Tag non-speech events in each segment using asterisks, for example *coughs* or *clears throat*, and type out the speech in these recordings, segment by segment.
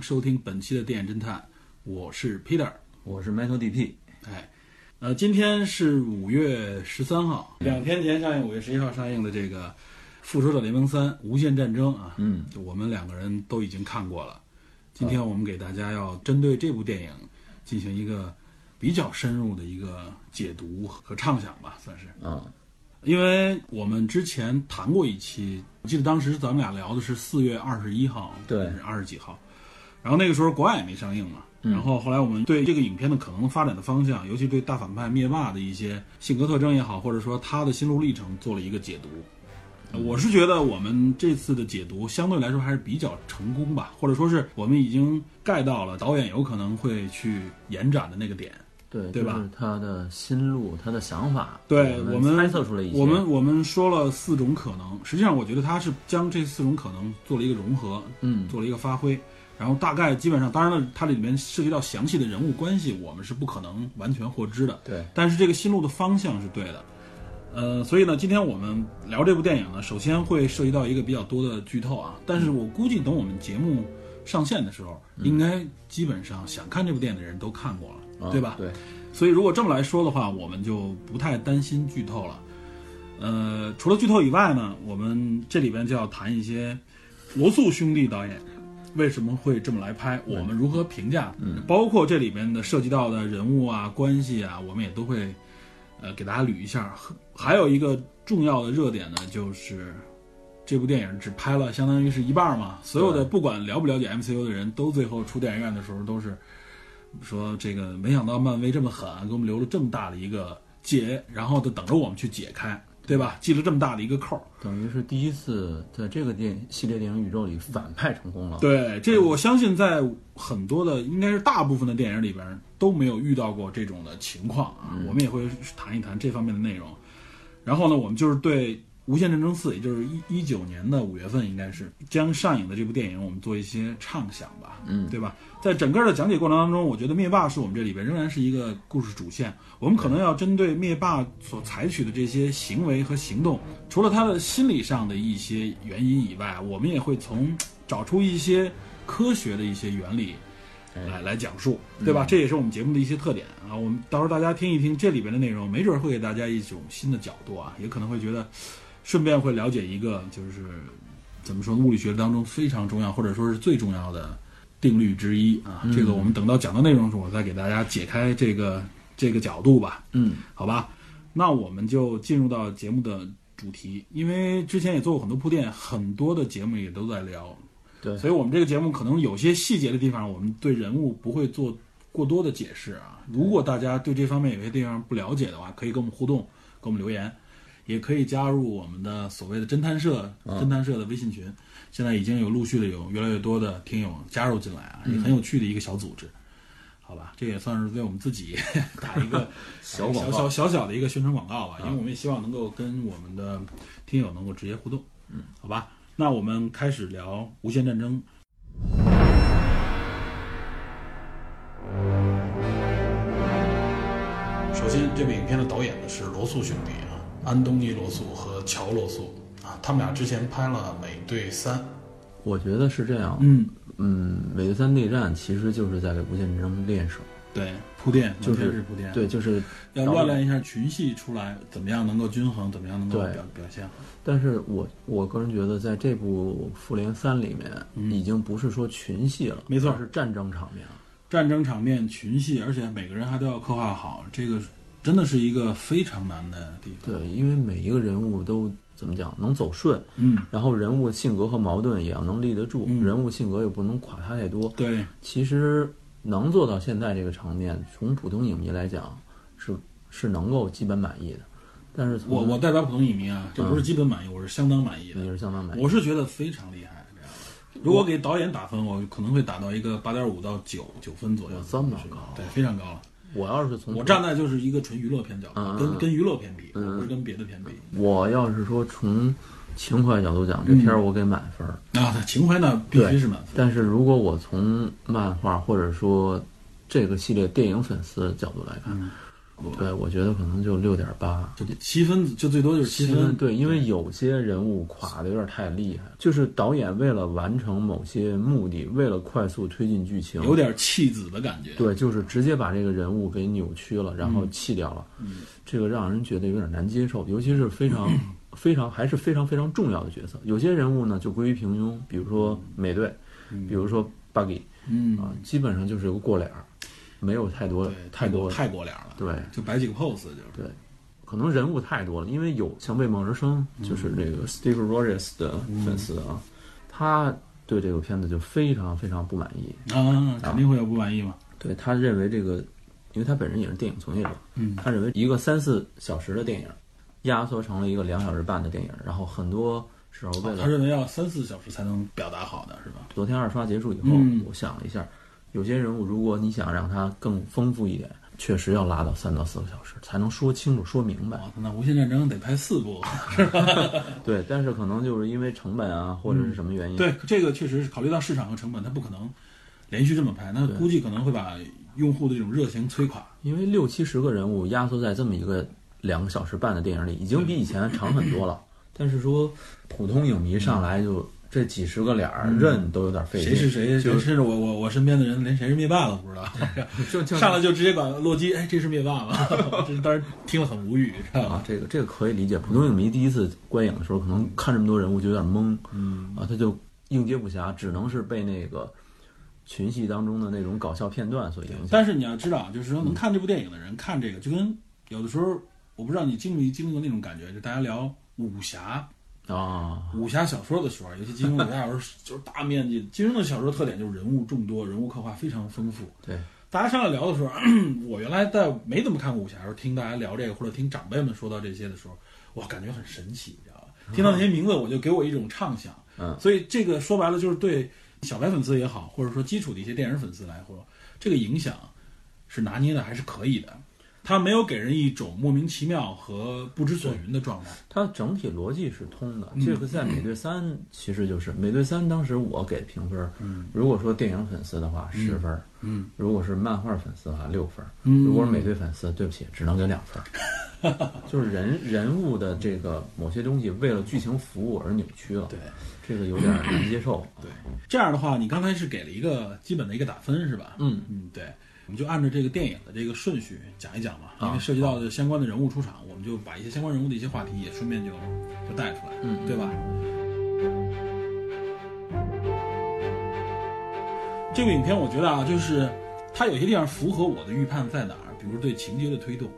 迎收听本期的电影侦探，我是 Peter。我是 Metal DP，哎，呃，今天是五月十三号，两天前上映，五月十一号上映的这个《复仇者联盟三：无限战争》啊，嗯，就我们两个人都已经看过了。今天我们给大家要针对这部电影进行一个比较深入的一个解读和畅想吧，算是。啊，因为我们之前谈过一期，我记得当时咱们俩聊的是四月二十一号，对二十几号，然后那个时候国外也没上映嘛，嗯然后后来我们对这个影片的可能发展的方向，尤其对大反派灭霸的一些性格特征也好，或者说他的心路历程做了一个解读。呃我是觉得我们这次的解读相对来说还是比较成功吧，或者说是我们已经盖到了导演有可能会去延展的那个点。对对吧就是他的心路，他的想法，对我们猜测出了一些，我们我们说了四种可能，实际上我觉得他是将这四种可能做了一个融合，嗯，做了一个发挥，然后大概基本上，当然了，它里面涉及到详细的人物关系，我们是不可能完全获知的，对，但是这个心路的方向是对的。呃，所以呢，今天我们聊这部电影呢，首先会涉及到一个比较多的剧透啊，但是我估计等我们节目上线的时候，应该基本上想看这部电影的人都看过了，啊对吧？对，所以如果这么来说的话，我们就不太担心剧透了。呃，除了剧透以外呢，我们这里边就要谈一些罗素兄弟导演为什么会这么来拍，我们如何评价，嗯。包括这里面的涉及到的人物啊、关系啊，我们也都会呃给大家捋一下。还有一个重要的热点呢，就是这部电影只拍了相当于是一半嘛，所有的不管了不了解 MCU 的人都最后出电影院的时候都是说这个没想到漫威这么狠，给我们留了这么大的一个结，然后就等着我们去解开，对吧？系了这么大的一个扣儿。等于是第一次在这个电系列电影宇宙里反派成功了，，对，这我相信在很多的，应该是大部分的电影里边都没有遇到过这种的情况啊。我们也会谈一谈这方面的内容。然后呢，我们就是对《无限战争四》，也就是一一九年的五月份，应该是将上映的这部电影，我们做一些畅想吧，嗯，对吧？在整个的讲解过程当中，我觉得灭霸是我们这里边仍然是一个故事主线。我们可能要针对灭霸所采取的这些行为和行动，除了他的心理上的一些原因以外，我们也会从找出一些科学的一些原理来来讲述，对吧？这也是我们节目的一些特点啊。我们到时候大家听一听这里边的内容，没准会给大家一种新的角度啊，也可能会觉得，顺便会了解一个就是怎么说物理学当中非常重要或者说是最重要的定律之一啊。这个我们等到讲到内容的时候，我再给大家解开这个这个角度吧。嗯，好吧，那我们就进入到节目的主题，因为之前也做过很多铺垫，很多的节目也都在聊，对，所以我们这个节目可能有些细节的地方，我们对人物不会做过多的解释啊。如果大家对这方面有些地方不了解的话，可以跟我们互动，跟我们留言，也可以加入我们的所谓的侦探社、侦探社的微信群。现在已经有陆续的有越来越多的听友加入进来啊，也很有趣的一个小组织。好吧，这也算是为我们自己 *laughs* 打一个 *laughs* 小广小小小小的一个宣传广告吧，因为我们也希望能够跟我们的听友能够直接互动。嗯，好吧，那我们开始聊《无限战争》。首先，这部影片的导演呢是罗素兄弟啊，安东尼·罗素和乔·罗素啊，他们俩之前拍了《美队三》。我觉得是这样，嗯，嗯，美队三内战其实就是在给无限战争练手，对，铺垫就是是铺垫，对，就是要锻炼一下群戏出来，怎么样能够均衡，怎么样能够表表现。好。但是我我个人觉得，在这部《复联三》里面，嗯。已经不是说群戏了，没错。而是战争场面了。战争场面、群戏，而且每个人还都要刻画好，这个真的是一个非常难的地方。对，因为每一个人物都怎么讲能走顺，嗯，然后人物性格和矛盾也要能立得住，嗯人物性格也不能垮塌太多。对，其实能做到现在这个场面，从普通影迷来讲是是能够基本满意的。但是从我我代表普通影迷啊，这不是基本满意，我是相当满意的你。是相当满意。我是觉得非常厉害。这样，如果给导演打分，我可能会打到一个八点五到九九分左右。这么是高对，非常高了。我要是从我站在就是一个纯娱乐片角度，嗯跟跟娱乐片比，嗯不是跟别的片比。我要是说从情怀角度讲，这片儿我给满分儿。啊，情怀呢必须是满分。但是如果我从漫画或者说这个系列电影粉丝的角度来看，嗯对我觉得可能就六点八。就七分，就最多就是七分。对，因为有些人物垮的有点太厉害，就是导演为了完成某些目的，为了快速推进剧情，有点弃子的感觉。对，就是直接把这个人物给扭曲了，然后弃掉了，嗯这个让人觉得有点难接受，尤其是非常 *clears throat* 非常还是非常非常重要的角色。有些人物呢就归于平庸，比如说美队，比如说 Buggy 嗯，啊，基本上就是有个过脸儿，没有太多，太多太过脸了。对就摆几个 pose 就是。对。可能人物太多了，因为有像为梦而生，就是这个 Steve Rogers 的粉丝啊，他对这个片子就非常非常不满意。啊，肯定会有不满意嘛。对他认为这个，因为他本人也是电影从业者，嗯他认为一个三四小时的电影，压缩成了一个两小时半的电影，然后很多时候为了他认为要三四小时才能表达好的是吧？昨天二刷结束以后，嗯我想了一下，有些人物如果你想让他更丰富一点，确实要拉到三到四个小时才能说清楚、说明白。哇，那无限战争得拍四部。*laughs* *laughs* 对，但是可能就是因为成本啊，或者是什么原因，对，这个确实是考虑到市场和成本，它不可能连续这么拍，那估计可能会把用户的这种热情摧垮。因为六七十个人物压缩在这么一个两个小时半的电影里，已经比以前长很多了。*coughs* 但是说普通影迷上来就这几十个脸儿认都有点费劲，谁是谁？就甚至我我我身边的人连谁是灭霸都不知道 *laughs* *laughs* 就就上来就直接管洛基，哎，这是灭霸吗？这当时听了很无语，知道啊？，这个这个可以理解。普通影迷第一次观影的时候，可能看这么多人物就有点懵，嗯啊，他就应接不暇，只能是被那个群戏当中的那种搞笑片段所影响。但是你要知道，就是说能看这部电影的人看这个，就跟有的时候，我不知道你经没经历过那种感觉，就大家聊武侠啊，武侠小说的时候，尤其金庸武侠小说，就是大面积。金庸的小说特点就是人物众多，人物刻画非常丰富。对，大家上来聊的时候，*clears throat* 我原来在没怎么看过武侠的时候，听大家聊这个，或者听长辈们说到这些的时候，哇，感觉很神奇，你知道吧？听到那些名字，我就给我一种畅想。*laughs* 嗯所以这个说白了就是对小白粉丝也好，或者说基础的一些电影粉丝来说，这个影响是拿捏的还是可以的。它没有给人一种莫名其妙和不知所云的状态。它整体逻辑是通的。这个在《美队三》其实就是《美队三》，当时我给评分，如果说电影粉丝的话十分，嗯，如果是漫画粉丝的话六分，嗯如果是美队粉丝，对不起，只能给两分。*laughs* 就是人人物的这个某些东西为了剧情服务而扭曲了，对，这个有点难接受。对，这样的话，你刚才是给了一个基本的一个打分是吧？嗯嗯，对，我们就按照这个电影的这个顺序讲一讲吧，因啊为涉及到的相关的人物出场，我们就把一些相关人物的一些话题也顺便就就带出来，嗯对吧？这部影片我觉得啊，就是它有些地方符合我的预判在哪儿，比如对情节的推动。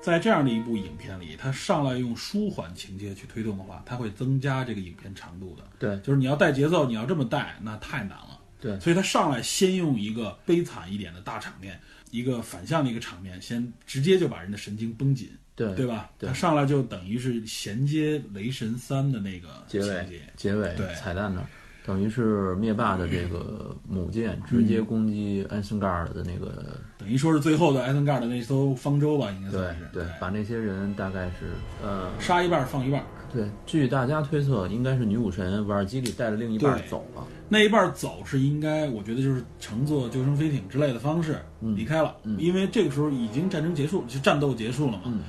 在这样的一部影片里，它上来用舒缓情节去推动的话，它会增加这个影片长度的。对就是你要带节奏，你要这么带，那太难了。对。所以他上来先用一个悲惨一点的大场面，一个反向的一个场面，先直接就把人的神经绷紧，对对吧？对。他上来就等于是衔接《雷神三》的那个结尾，结尾对。彩蛋那儿，等于是灭霸的这个母舰直接攻击艾森盖尔的那个，等于说是最后的艾森盖尔的那艘方舟吧，应该算是对，把那些人大概是呃，杀一半放一半，对，据大家推测，应该是女武神瓦尔基里带着另一半走了，那一半走是应该，我觉得就是乘坐救生飞艇之类的方式离开了，嗯因为这个时候已经战争结束，就战斗结束了嘛，嗯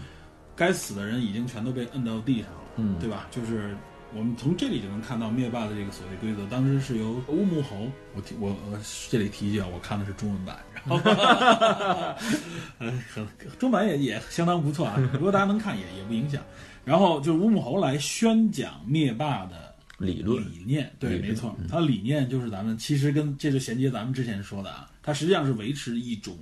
该死的人已经全都被摁到地上了，嗯对吧？就是我们从这里就能看到灭霸的这个所谓规则，当时是由乌木猴，我提我我这里提一句啊，我看的是中文版，然后 *laughs* 呃，很中版也也相当不错啊，如果大家能看也也不影响。然后就是乌木猴来宣讲灭霸的理论理念，对，没错，他理念就是咱们其实跟这就衔接咱们之前说的啊，他实际上是维持一种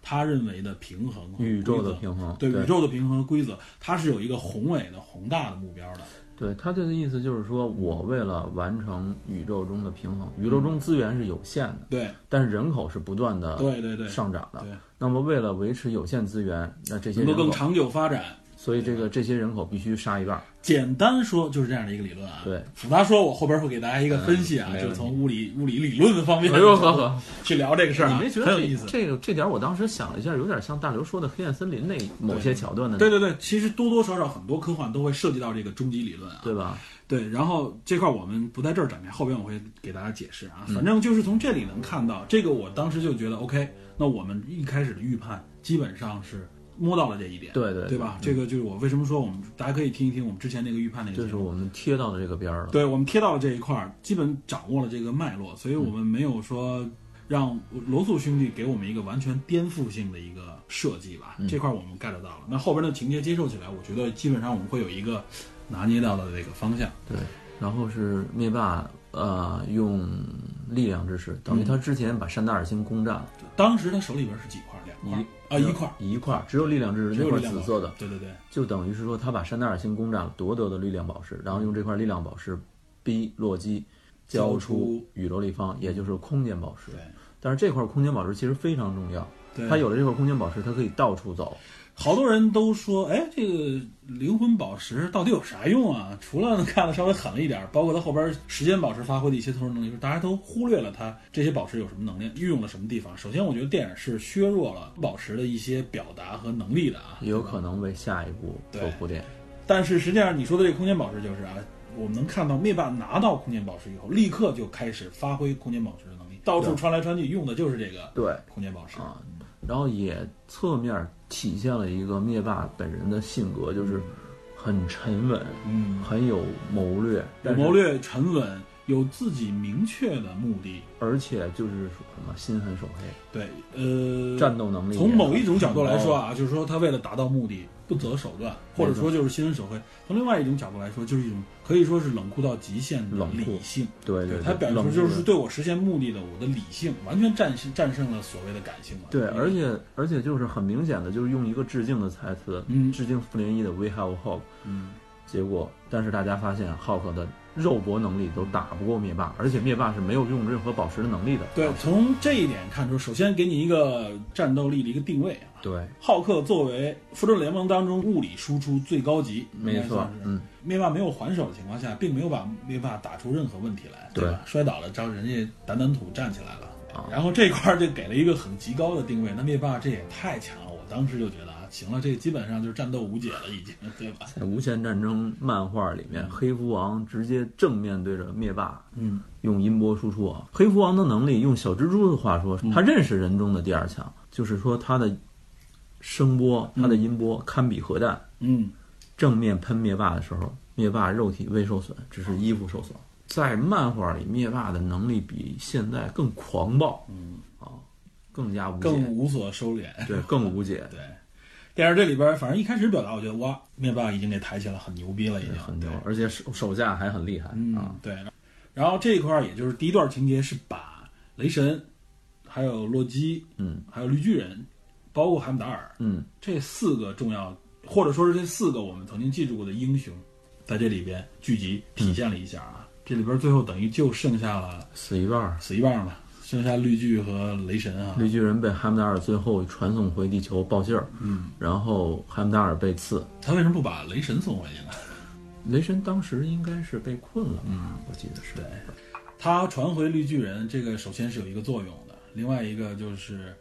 他认为的平衡宇宙的平衡，对对宇宙的平衡和规则，它是有一个宏伟的宏大的目标的。对他这个意思就是说，我为了完成宇宙中的平衡，宇宙中资源是有限的，对但是人口是不断的对对对，上涨的对。那么为了维持有限资源，那这些能够更长久发展，所以这个这些人口必须杀一半儿。简单说就是这样的一个理论啊。对，复杂说，我后边会给大家一个分析啊，就是从物理物理理论的方面哎呦呵呵，去聊这个事儿啊，你没觉得很有意思。这个这点儿我当时想了一下，有点像大刘说的黑暗森林那某些桥段的，对对对，其实多多少少很多科幻都会涉及到这个终极理论啊。对吧？对，然后这块我们不在这儿展开，后边我会给大家解释啊。反正就是从这里能看到，这个我当时就觉得 OK，那我们一开始的预判基本上是摸到了这一点，对对对吧？这个就是我为什么说我们大家可以听一听我们之前那个预判那个节目。这是我们贴到的这个边儿了。对，我们贴到了这一块儿，基本掌握了这个脉络，所以我们没有说让罗素兄弟给我们一个完全颠覆性的一个设计吧。这块儿我们 get 到了。那后边的情节接受起来，我觉得基本上我们会有一个拿捏到的这个方向。对，然后是灭霸，呃，用力量之势，等于他之前把山达尔星攻占了，当时他手里边是几块？两块啊，一块，一块儿，只有力量之石那块紫色的，对对对，就等于是说他把山达尔星攻占了，夺得的力量宝石，然后用这块力量宝石逼洛基交交出出宇宙立方，也就是空间宝石。对。但是这块空间宝石其实非常重要，对，他有了这块空间宝石，他可以到处走。好多人都说，哎，这个灵魂宝石到底有啥用啊？除了看的稍微狠了一点，包括它后边时间宝石发挥的一些特殊能力，大家都忽略了它这些宝石有什么能力，运用了什么地方。首先，我觉得电影是削弱了宝石的一些表达和能力的啊，也有可能为下一步做铺垫。但是实际上，你说的这个空间宝石就是啊，我们能看到灭霸拿到空间宝石以后，立刻就开始发挥空间宝石的能力，到处穿来穿去，用的就是这个对空间宝石。啊，然后也侧面体现了一个灭霸本人的性格，就是很沉稳，嗯，很有谋略，有谋，略、沉稳，有自己明确的目的。而且就是说什么心狠手黑，对，呃，战斗能力从某一种角度来说，啊，就是说他为了达到目的不择手段，或者说就是心狠手黑。从另外一种角度来说，就是一种可以说是冷酷到极限的冷理性。对对，他表现冷酷的出就是对我实现目的的我的理性，完全战胜战胜了所谓的感性嘛。对，而且而且就是很明显的，就是用一个致敬的台词，嗯致敬复联一的 We Have Hope，嗯，结果但是大家发现浩克的肉搏能力都打不过灭霸，而且灭霸是没有用任何宝石的能力的。对，从这一点看出，首先给你一个战斗力的一个定位啊。对，浩克作为复仇者联盟当中物理输出最高级，没错嗯，灭霸没有还手的情况下，并没有把灭霸打出任何问题来，对吧？摔倒了，招人家掸掸土站起来了，啊然后这块儿就给了一个很极高的定位。那灭霸这也太强了，我当时就觉得啊，行了，这基本上就是战斗无解了，已经，对吧？在《无限战争》漫画里面，黑蝠王直接正面对着灭霸，嗯，用音波输出啊。黑蝠王的能力，用小蜘蛛的话说，他认识人中的第二强，就是说他的声波、他的音波堪比核弹。嗯，正面喷灭霸的时候，灭霸肉体未受损，只是衣服受损。在漫画里，灭霸的能力比现在更狂暴，嗯啊，更加无解，更无所收敛。对，更无解，*laughs* 对，电视这里边，反正一开始表达，我觉得哇，灭霸已经给抬起来，很牛逼了，已经很牛，而且手手下还很厉害嗯啊。，对。然后这一块儿，也就是第一段情节是把雷神，还有洛基，嗯还有绿巨人，包括海姆达尔嗯，这四个重要，或者说是这四个我们曾经记住过的英雄，在这里边聚集体现了一下啊。这里边最后等于就剩下了死一半。死一半了，剩下绿巨和雷神啊。绿巨人被哈姆达尔最后传送回地球报信儿，嗯，然后哈姆达尔被刺。他为什么不把雷神送回去呢？雷神当时应该是被困了，嗯，我记得是。对，他传回绿巨人，这个首先是有一个作用的，另外一个就是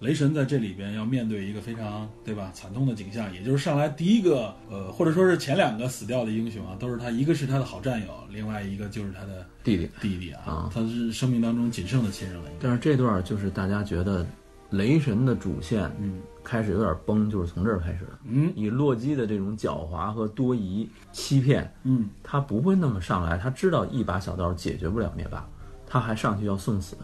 雷神在这里边要面对一个非常对吧惨痛的景象，也就是上来第一个呃或者说是前两个死掉的英雄啊，都是他一个是他的好战友，另外一个就是他的弟弟。弟弟啊，啊他是生命当中仅剩的亲人了。但是这段就是大家觉得雷神的主线嗯开始有点崩，就是从这儿开始的。嗯以洛基的这种狡猾和多疑、欺骗，嗯，他不会那么上来。他知道一把小刀解决不了灭霸，他还上去要送死。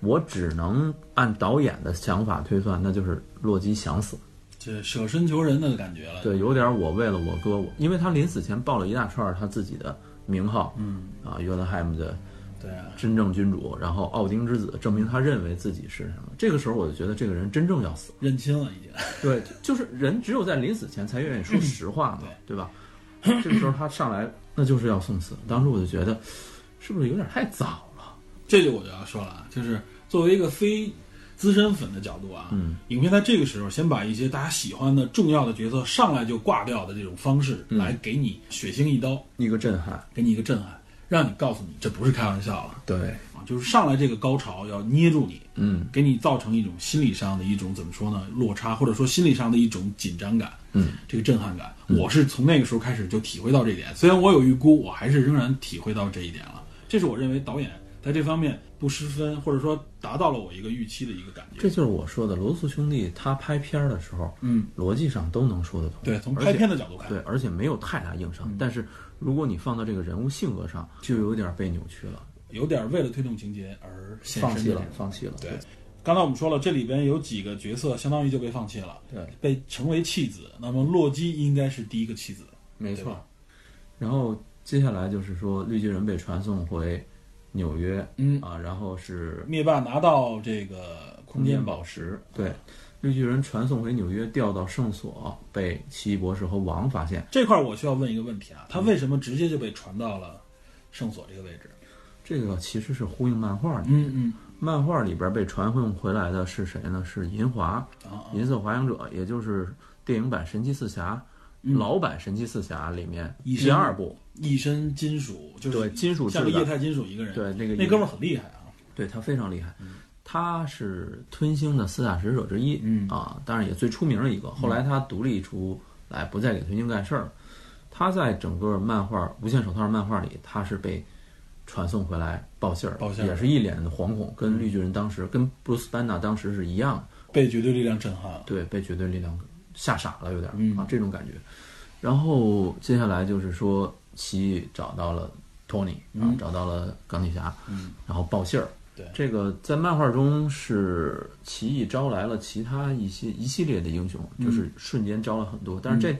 我只能按导演的想法推算，那就是洛基想死。这舍身求人的感觉了。对，有点我为了我哥，我因为他临死前报了一大串他自己的名号，嗯，啊，约翰海姆的对啊，真正君主，然后奥丁之子，证明他认为自己是什么。这个时候我就觉得这个人真正要死。认亲了已经。对，就是人只有在临死前才愿意说实话嘛，对吧？这个时候他上来，那就是要送死。当时我就觉得，是不是有点太早了？这就我就要说了啊，就是作为一个非资深粉的角度啊，嗯，影片在这个时候先把一些大家喜欢的重要的角色上来就挂掉的这种方式，嗯来给你血腥一刀，一个震撼，给你一个震撼，让你告诉你这不是开玩笑了对，啊！就是上来这个高潮要捏住你，嗯给你造成一种心理上的一种怎么说呢落差，或者说心理上的一种紧张感，嗯，这个震撼感，我是从那个时候开始就体会到这一点。虽然我有预估，我还是仍然体会到这一点了。这是我认为导演在这方面不失分，或者说达到了我一个预期的一个感觉。这就是我说的罗素兄弟他拍片儿的时候，嗯，逻辑上都能说得通。对，从拍片的角度看，对，而且没有太大硬伤。但是如果你放到这个人物性格上，就有点被扭曲了，有点为了推动情节而放弃了放弃了。对，刚才我们说了，这里边有几个角色相当于就被放弃了，对，被成为弃子。那么洛基应该是第一个弃子，没错。然后接下来就是说，绿巨人被传送回纽约嗯，啊，然后是灭霸拿到这个空间宝石，对，绿巨人传送回纽约，调到圣所，被奇异博士和王发现。这块儿我需要问一个问题啊，他为什么直接就被传到了圣所这个位置？这个其实是呼应漫画的。嗯嗯漫画里边被传送回来的是谁呢？是银华，银色滑翔者，也就是电影版神奇四侠、嗯老版神奇四侠里面第二部，一身金属，就是对金属像个液态金属一个人，对那个那哥们儿很厉害啊，对他非常厉害。他是吞星的四大使者之一，嗯啊，当然也最出名的一个。后来他独立出来，不再给吞星干事儿了。他在整个漫画《无限手套》漫画里，他是被传送回来报信儿，报信也是一脸的惶恐，跟绿巨人当时、跟布鲁斯班纳当时是一样的。被绝对力量震撼了。对，被绝对力量吓傻了，有点、嗯啊这种感觉。然后接下来就是说，奇异找到了托尼然后找到了钢铁侠，嗯，然后报信儿。对。这个在漫画中是奇异招来了其他一些一系列的英雄，嗯。就是瞬间招了很多。但是这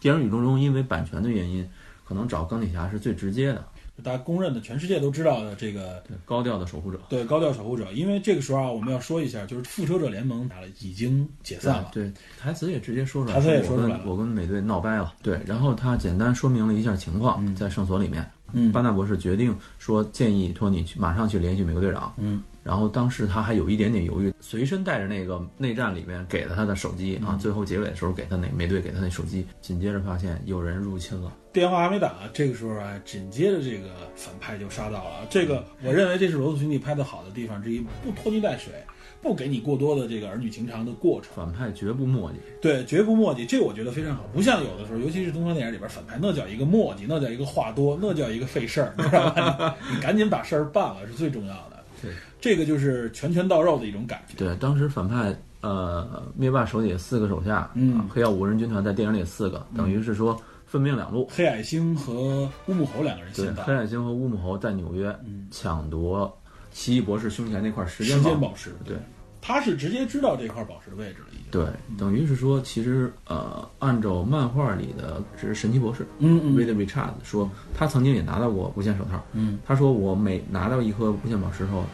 电影宇宙中，因为版权的原因，可能找钢铁侠是最直接的，大家公认的，全世界都知道的这个高调的守护者。对高调守护者。因为这个时候啊，我们要说一下，就是复仇者联盟打了已经解散了，对，台词也直接说出来，台词也我跟说出来了我跟美队闹掰了。对，然后他简单说明了一下情况，在圣所里面，嗯巴纳博士决定说建议托尼去马上去联系美国队长。嗯，然后当时他还有一点点犹豫，随身带着那个内战里面给了他的手机啊，嗯最后结尾的时候给他那美队给他那手机，紧接着发现有人入侵了。电话还没打，这个时候啊，紧接着这个反派就杀到了。这个我认为这是罗素兄弟拍的好的地方之一，不拖泥带水，不给你过多的这个儿女情长的过程。反派绝不墨迹，对，绝不墨迹，这我觉得非常好。不像有的时候，尤其是东方电影里边反派，那叫一个墨迹，那叫一个话多，那叫一个费事儿，你知道吧？你你赶紧把事儿办了是最重要的。*laughs* 对，这个就是拳拳到肉的一种感觉。对，当时反派呃灭霸手底下四个手下，嗯。啊黑曜五人军团在电影里四个，等于是说分兵两路。黑矮星和乌木猴两个人对先，到。黑矮星和乌木猴在纽约抢夺奇异博士胸前那块时间时间宝宝石，对。他是直接知道这块宝石的位置了，已经。对，等于是说，其实呃，按照漫画里的这是神奇博士，嗯嗯。Reed Richards 说，他曾经也拿到过无限手套。嗯，他说我每拿到一颗无限宝石后，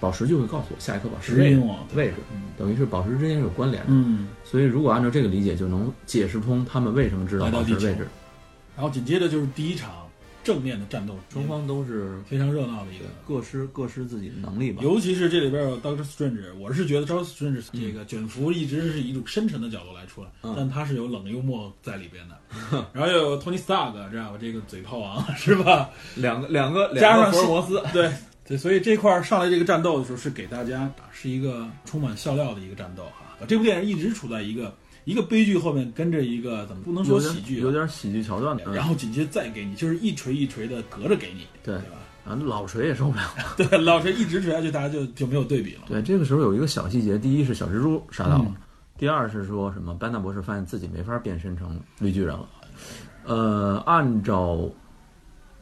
宝石就会告诉我下一颗宝石位置指引我。位置，等于是宝石之间是有关联的。嗯，所以如果按照这个理解，就能解释通他们为什么知道宝石位置。然后紧接着就是第一场正面的战斗，双方都是非常热闹的一个。各施各施自己的能力吧。尤其是这里边有 Doctor Strange，我是觉得 Doctor Strange 这个卷福一直是以一种深沉的角度来出来，嗯但他是有冷幽默在里边的。*laughs* 然后又有 Tony Stark 这样吧，这个嘴炮王是吧？两个两个加上福尔摩斯，对对，所以这块儿上来这个战斗的时候，是给大家是一个充满笑料的一个战斗哈。这部电影一直处在一个一个悲剧后面跟着一个怎么不能说喜剧啊，有点喜剧桥段的。然后紧接着再给你，就是一锤一锤的隔着给你，对对吧？啊，老锤也受不了。对，老锤一直锤下去，大家就就没有对比了。对，这个时候有一个小细节，第一是小蜘蛛杀到了，嗯第二是说什么班纳博士发现自己没法变身成绿巨人了。呃，按照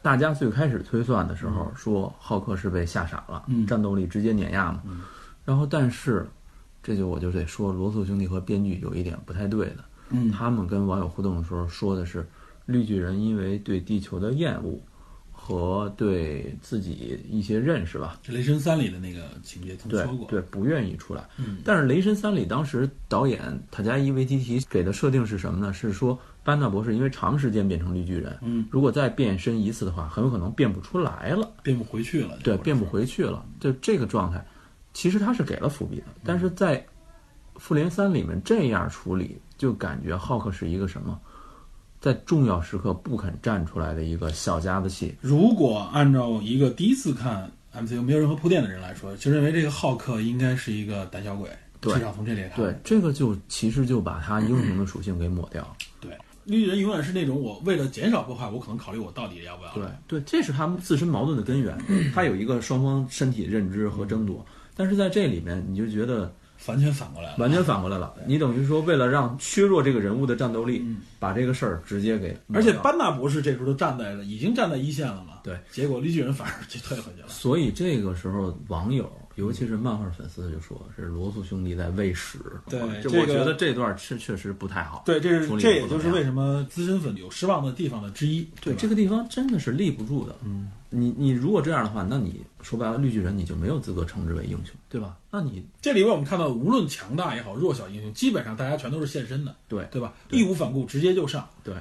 大家最开始推算的时候，说浩克是被吓傻了，嗯。战斗力直接碾压嘛。然后，但是这就我就得说，罗素兄弟和编剧有一点不太对的，嗯。他们跟网友互动的时候说的是，绿巨人因为对地球的厌恶和对自己一些认识吧，《雷神三》里的那个情节曾对说过，对，不愿意出来。嗯。但是《雷神三》里当时导演塔加伊维基提给的设定是什么呢？是说班纳博士因为长时间变成绿巨人，嗯，如果再变身一次的话，很有可能变不出来了，变不回去了，对，变不。回去了。就这个状态，其实他是给了伏笔的，但是在复联三里面这样处理，就感觉浩克是一个什么，在重要时刻不肯站出来的一个小家子气。如果按照一个第一次看 MCU 没有任何铺垫的人来说，就认为这个浩克应该是一个胆小鬼，对至少从这里看，对，这个就其实就把他英雄的属性给抹掉了。对，绿巨人永远是那种我为了减少破坏，我可能考虑我到底要不要。对对，这是他们自身矛盾的根源。*clears throat* 他有一个双方身体认知和争夺，但是在这里面你就觉得完全反过来了。完全反过来了。你等于说为了让削弱这个人物的战斗力，嗯把这个事儿直接给而且班纳博士这时候都站在了，已经站在一线了嘛。对，结果绿巨人反而就退回去了。所以这个时候网友。尤其是漫画粉丝就说是罗素兄弟在喂屎，对这个就我觉得这段是确实不太好。对，这是这也就是为什么资深粉有失望的地方的之一。对吧这个地方真的是立不住的。嗯，你你如果这样的话，那你说白了，绿巨人你就没有资格称之为英雄，对吧？那你这里边我们看到，无论强大也好，弱小英雄，基本上大家全都是现身的，对对吧？义无反顾，直接就上。对，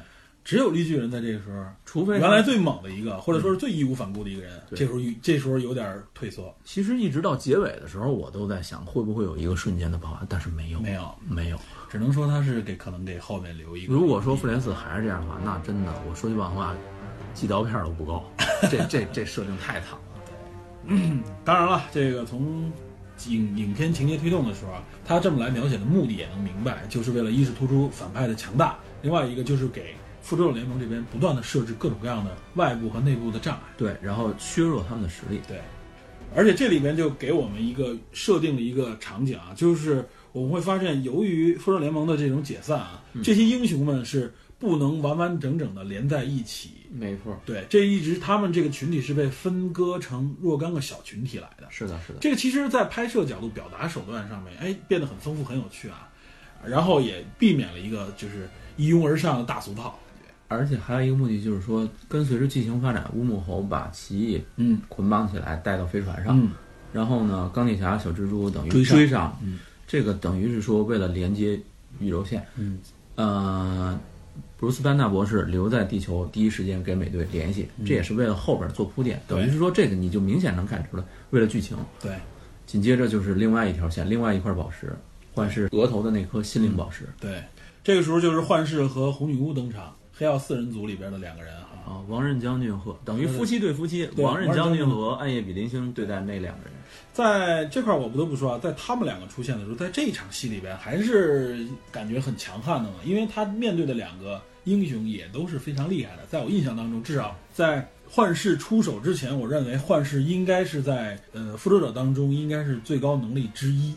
只有绿巨人在这个时候，除非原来最猛的一个，或者说是最义无反顾的一个人，对这时候这时候有点退缩。其实一直到结尾的时候，我都在想会不会有一个瞬间的爆发，但是没有，没有，没有。只能说他是给可能给后面留一个。如果说复联四还是这样的话，那真的我说句万话，寄刀片都不够。*laughs* 这这这设定太惨了。当然了，这个从影影片情节推动的时候啊，他这么来描写的目的也能明白，就是为了一是突出反派的强大，另外一个就是给复仇者联盟这边不断的设置各种各样的外部和内部的障碍。对，然后削弱他们的实力。对，而且这里边就给我们一个设定了一个场景啊，就是我们会发现，由于复仇者联盟的这种解散啊，这些英雄们是不能完完整整的连在一起。没错，对，这一直他们这个群体是被分割成若干个小群体来的。是的，是的。这个其实，在拍摄角度、表达手段上面，哎，变得很丰富、很有趣啊。然后也避免了一个就是一拥而上的大俗套。而且还有一个目的就是说，跟随着剧情发展，乌木猴把奇异嗯。捆绑起来带到飞船上，嗯。然后呢，钢铁侠、小蜘蛛等于追上。追上，嗯。这个等于是说为了连接宇宙线，嗯。呃，布鲁斯班纳博士留在地球，第一时间给美队联系，这也是为了后边做铺垫，等于是说这个你就明显能看出来，为了剧情。对，紧接着就是另外一条线，另外一块宝石，幻视额头的那颗心灵宝石。对，这个时候就是幻视和红女巫登场，黑曜四人组里边的两个人哈。啊，王任将军和等于夫妻对夫妻，对王任将军和暗夜比邻星对待那两个人。在这块儿我不得不说啊，在他们两个出现的时候，在这一场戏里边还是感觉很强悍的嘛，因为他面对的两个英雄也都是非常厉害的。在我印象当中，至少在幻视出手之前，我认为幻视应该是在呃复仇者当中应该是最高能力之一，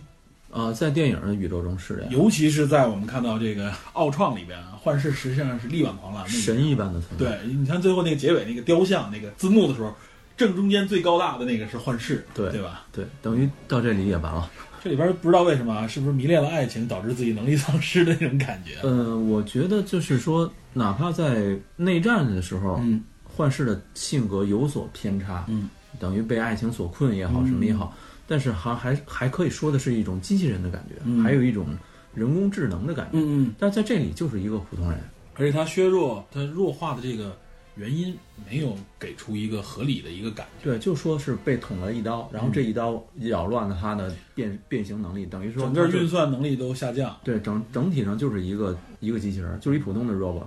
呃，在电影的宇宙中是这样，尤其是在我们看到这个奥创里边啊，幻视实际上是力挽狂澜的。神一般的存在。对，你看最后那个结尾那个雕像那个字幕的时候，正中间最高大的那个是幻视，对对吧？对，等于到这里也完了。这里边不知道为什么啊，是不是迷恋了爱情导致自己能力丧失的那种感觉？呃，我觉得就是说，哪怕在内战的时候，嗯幻视的性格有所偏差，嗯，等于被爱情所困也好，嗯什么也好，但是还还还可以说的是一种机器人的感觉，嗯还有一种人工智能的感觉。嗯嗯，但在这里就是一个普通人，而且他削弱他弱化的这个原因没有给出一个合理的一个感觉。对，就说是被捅了一刀，然后这一刀扰乱了他的变变形能力，等于说整个运算能力都下降。对整整体上就是一个一个机器人，就是一普通的 robot。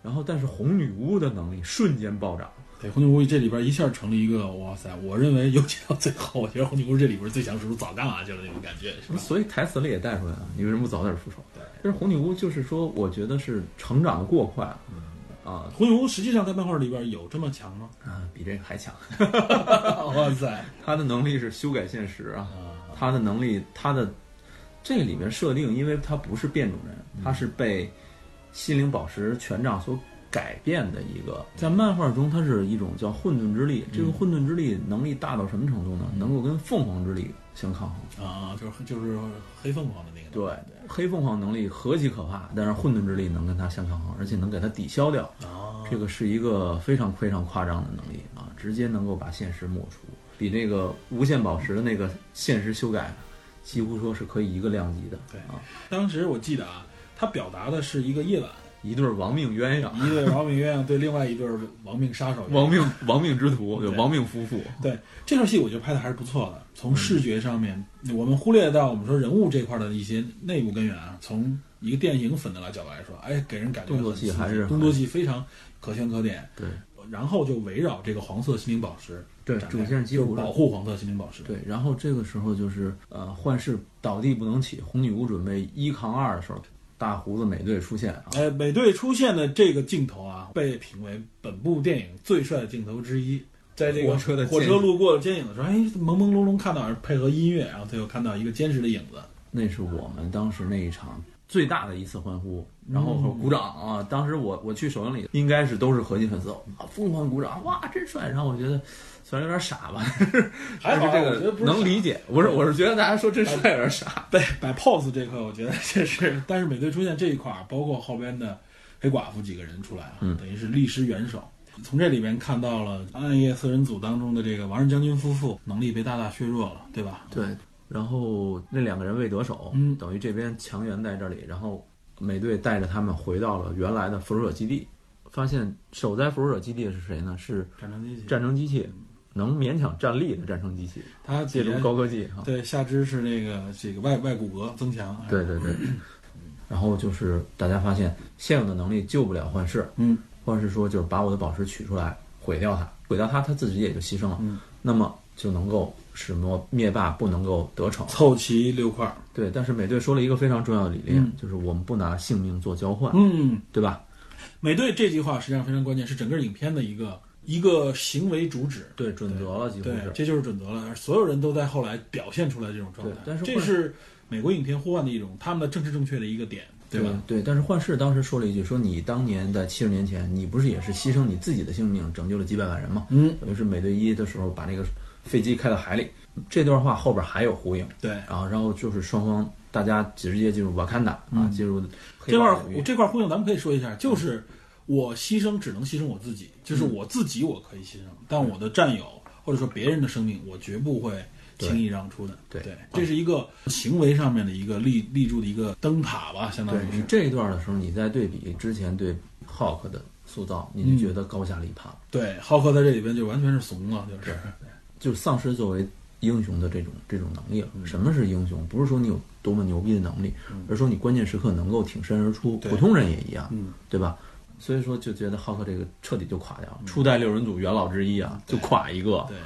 然后，但是红女巫的能力瞬间暴涨，对，红女巫这里边一下成了一个哇塞！我认为尤其到最后，我觉得红女巫这里边最强时候早干嘛去了那种感觉，是吧？所以台词里也带出来了，你为什么不早点复仇？但是红女巫就是说，我觉得是成长的过快了，啊红女巫实际上在漫画里边有这么强吗？啊，比这个还强。*laughs* *laughs* 哇塞！他的能力是修改现实啊，啊，他的能力，他的这里面设定，因为他不是变种人，他是被心灵宝石权杖所改变的一个，在漫画中，它是一种叫混沌之力。这个混沌之力能力大到什么程度呢？能够跟凤凰之力相抗衡。啊，就是就是黑凤凰的那个。对，黑凤凰能力何其可怕，但是混沌之力能跟它相抗衡，而且能给它抵消掉。啊，这个是一个非常非常夸张的能力啊，直接能够把现实抹除，比那个无限宝石的那个现实修改，几乎说是可以一个量级的。对啊，当时我记得啊，它表达的是一个夜晚，一对亡命鸳鸯，一对亡命鸳鸯对另外一对亡命杀手，亡命亡命之徒，亡命夫妇。对这段戏，我觉得拍的还是不错的。从视觉上面，我们忽略到我们说人物这块的一些内部根源啊，从一个电影粉的来角度来说，哎，给人感觉动作戏还是动作戏非常可圈可点。对然后就围绕这个黄色心灵宝石对，主线几就是乎保护黄色心灵宝石。对，然后这个时候就是呃，幻视倒地不能起，红女巫准备一扛二的时候，大胡子美队出现啊，哎，美队出现的这个镜头啊，被评为本部电影最帅的镜头之一。在这个火车的火车路过剪影的时候，哎，朦朦胧胧看到配合音乐，然后他又看到一个坚实的影子。那是我们当时那一场最大的一次欢呼，然后和鼓掌啊！当时我我去首映礼，应该是都是核心粉丝啊，疯狂鼓掌，哇，真帅！然后我觉得虽然有点傻吧，*laughs* 还是这个能理解。不是，我是觉得大家说真帅有点傻。*laughs* 对，摆 pose 这块，我觉得这是，但是美队出现这一块儿，包括后边的黑寡妇几个人出来啊，嗯等于是力施援手。从这里边看到了暗夜四人组当中的这个王仁将军夫妇能力被大大削弱了，对吧？对，然后那两个人未得手，嗯等于这边强援在这里，然后美队带着他们回到了原来的复仇者基地，发现守在复仇者基地的是谁呢？是战争机器，战争机器，能勉强站立的战争机器，他借助高科技哈。对下肢是那个这个外外骨骼增强，对对对。*coughs* 然后就是大家发现现有的能力救不了幻视，嗯，幻视说就是把我的宝石取出来毁掉它，毁掉它，它自己也就牺牲了，嗯，那么就能够使魔灭霸不能够得逞。凑齐六块儿，对，但是美队说了一个非常重要的理念，嗯就是我们不拿性命做交换，嗯，对吧？美队这句话实际上非常关键，是整个影片的一个一个行为主旨。对，准则了，几乎对，是。这就是准则了。而所有人都在后来表现出来这种状态，但是这是美国影片呼唤的一种他们的政治正确的一个点，对吧？对，但是幻视当时说了一句，说你当年在七十年前，你不是也是牺牲你自己的性命，拯救了几百万人吗？嗯，等于是美队一的时候把那个飞机开到海里，这段话后边还有呼应。对。啊，然后就是双方大家直接进入瓦坎达啊，嗯。进入这块这块呼应，咱们可以说一下，就是我牺牲只能牺牲我自己，就是嗯。我自己我可以牺牲，但我的战友或者说别人的生命，我绝不会轻易让出的。对。对，这是一个行为上面的一个立立柱的一个灯塔吧，相当于这一段的时候，你在对比之前对浩克的塑造，你嗯。就觉得高下立判，对，浩克在这里边就完全是怂了，就是。就是丧尸作为英雄的这种这种能力了。嗯什么是英雄？不是说你有多么牛逼的能力，而是说你关键时刻能够挺身而出。普通人也一样，嗯，对吧？所以说就觉得浩克这个彻底就垮掉了，初代六人组元老之一啊，就垮一个。对，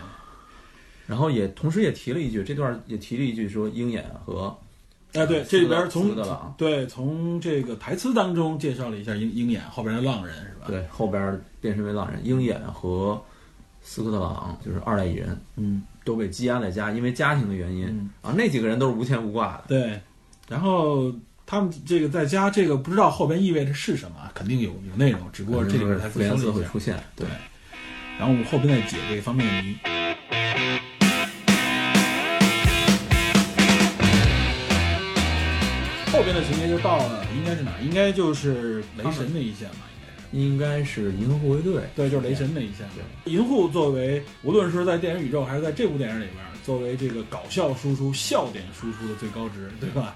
然后也同时也提了一句，这段也提了一句说鹰眼和哎，对，呃这里边从对从这个台词当中介绍了一下鹰鹰眼后边的浪人是吧？，对后边变身为浪人，鹰眼和斯科特朗就是二代蚁人嗯都被羁押在家，因为家庭的原因、嗯，啊，那几个人都是无牵无挂的。对，然后他们这个在家这个不知道后边意味着是什么，肯定有有内容，只不过这里边台词复联四说了一下。会出现，对，然后我们后边再解这方面的谜。后边的情节就到了，应该是哪？应该就是雷神那一线吧，应该是。银河护卫队。对，就是雷神那一线。银护作为无论是在电影宇宙还是在这部电影里边，作为这个搞笑输出、笑点输出的最高值，对吧？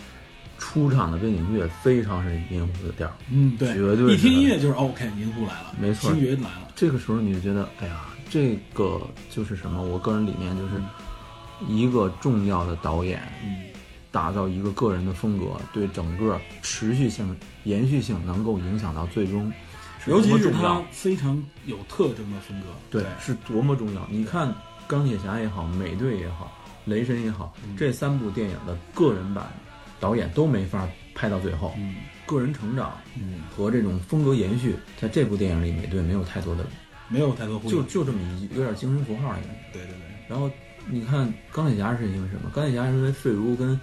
出场的背景音乐非常是银护的调儿，嗯，对，绝对一听音乐就是 OK，银护来了，没错星爵来了。这个时候你就觉得，哎呀，这个就是什么？我个人理念就是，一个重要的导演嗯，打造一个个人的风格，对整个持续性、延续性能够影响到最终，尤其是他。非常有特征的风格。对，是多么重要！你看钢铁侠也好，美队也好，雷神也好，嗯这三部电影的个人版导演都没法拍到最后，嗯个人成长嗯，和这种风格延续，在这部电影里，美队没有太多的，没有太多。就就这么一有点精神符号一样。对对对，然后你看钢铁侠是因为什么？钢铁侠是因为费如跟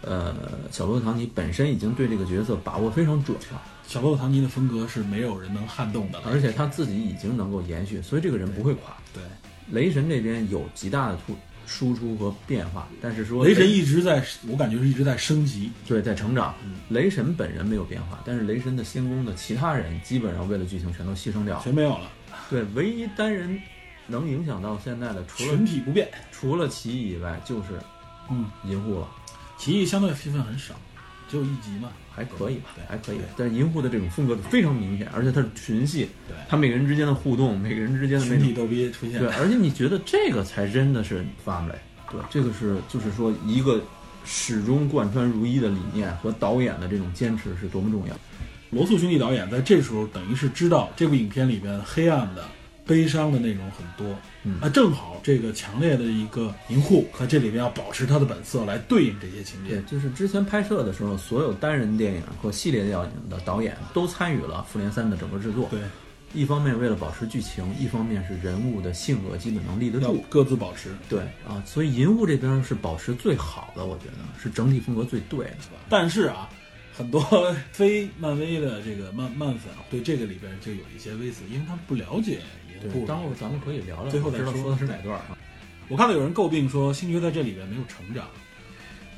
呃小罗唐尼本身已经对这个角色把握非常准了，小罗伯特唐尼的风格是没有人能撼动的。而且他自己已经能够延续，所以这个人不会垮。对，雷神这边有极大的突输出和变化，但是说雷神一直在，我感觉是一直在升级。对在成长嗯，雷神本人没有变化，但是雷神的仙宫的其他人基本上为了剧情全都牺牲掉了。全没有了，对，唯一单人能影响到现在的，除了群体不变。除了奇异以外，就是嗯，银护了。奇异相对戏份很少，只有一集嘛，还可以吧对，还可以。但是银护的这种风格非常明显，而且它是群戏，对它每个人之间的互动，每个人之间的那种群体逗逼出现。对，而且你觉得这个才真的是 family，对，这个是就是说一个始终贯穿如一的理念和导演的这种坚持是多么重要。罗素兄弟导演在这时候等于是知道这部影片里边黑暗的、悲伤的内容很多，嗯啊正好这个强烈的一个银护在这里边要保持他的本色来对应这些情节对，。就是之前拍摄的时候，所有单人电影和系列电影的导演都参与了《复联三》的整个制作。对，一方面为了保持剧情，一方面是人物的性格基本能立得住。各自保持。对啊，所以银护这边是保持最好的，我觉得是整体风格最对的。但是啊，很多 *laughs* 非漫威的这个漫漫粉对这个里边就有一些微词，因为他们不了解银护。待会儿咱们可以聊聊，最后再说知道说的是哪段啊？我看到有人诟病说星爵在这里边没有成长，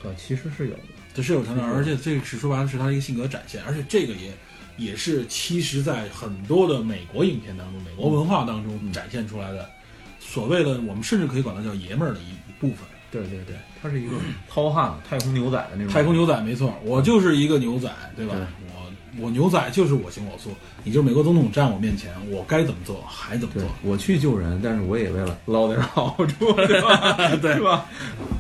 对，其实是有的。这是有成长，而且这个是说白了是他的一个性格展现，而且这个也也是其实在很多的美国影片当中、美国文化当中展现出来的，所谓的我们甚至可以管它叫爷们儿的一一部分。对对对，他是一个糙汉子、太空牛仔的那种。太空牛仔没错，我就是一个牛仔，对吧？对我我牛仔就是我行我素，你就是美国总统站我面前，我该怎么做还怎么做。，我去救人，但是我也为了捞点好处，*laughs* 对吧？对吧？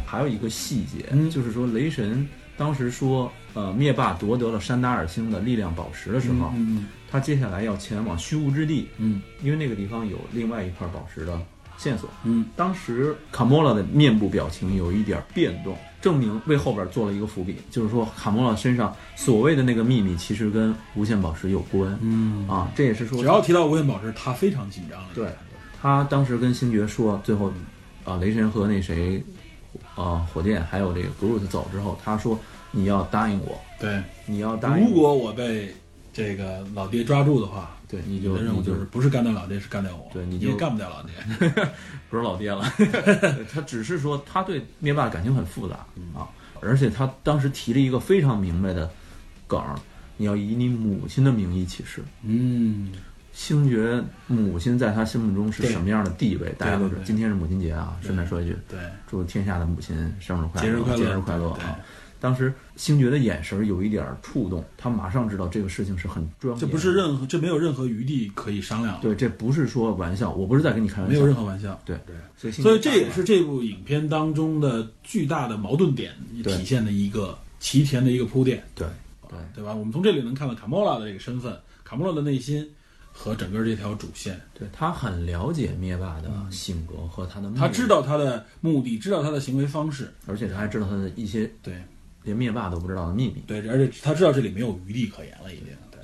还有一个细节，嗯就是说雷神当时说，呃，灭霸夺得了山达尔星的力量宝石的时候，嗯他接下来要前往虚无之地，嗯因为那个地方有另外一块宝石的线索。嗯当时卡莫拉的面部表情有一点变动，证明为后边做了一个伏笔，就是说卡莫拉身上所谓的那个秘密其实跟无限宝石有关。嗯。啊，这也是说只要提到无限宝石，他非常紧张了。对他当时跟星爵说，最后啊，雷神和那谁啊，火箭还有这个 Groot 走之后，他说你要答应我，对，你要答应我，如果我被这个老爹抓住的话，对你你就你的任务就是不是干掉老爹，是干掉我。对你就你干不掉老爹。*laughs* 不是老爹了，*laughs* 他只是说他对灭霸感情很复杂啊，而且他当时提了一个非常明白的梗儿，你要以你母亲的名义起誓。嗯，星爵母亲在他心目中是什么样的地位？大家都知道，今天是母亲节啊，顺便说一句，对，祝天下的母亲生日快乐，节日快乐，节日快乐对啊！当时星爵的眼神有一点触动，他马上知道这个事情是很重要的，这不是任何，这没有任何余地可以商量，对，这不是说玩笑，我不是在跟你开玩笑，没有任何玩笑。对对，所以所以这也是这部影片当中的巨大的矛盾点体现的一个齐田的一个铺垫，对对。对吧？我们从这里能看到卡莫拉的这个身份，卡莫拉的内心和整个这条主线，对，他很了解灭霸的性格和他的目的，他知道他的目的，知道他的行为方式，而且他还知道他的一些对连灭霸都不知道的秘密。对，而且他知道这里没有余地可言了，已经对。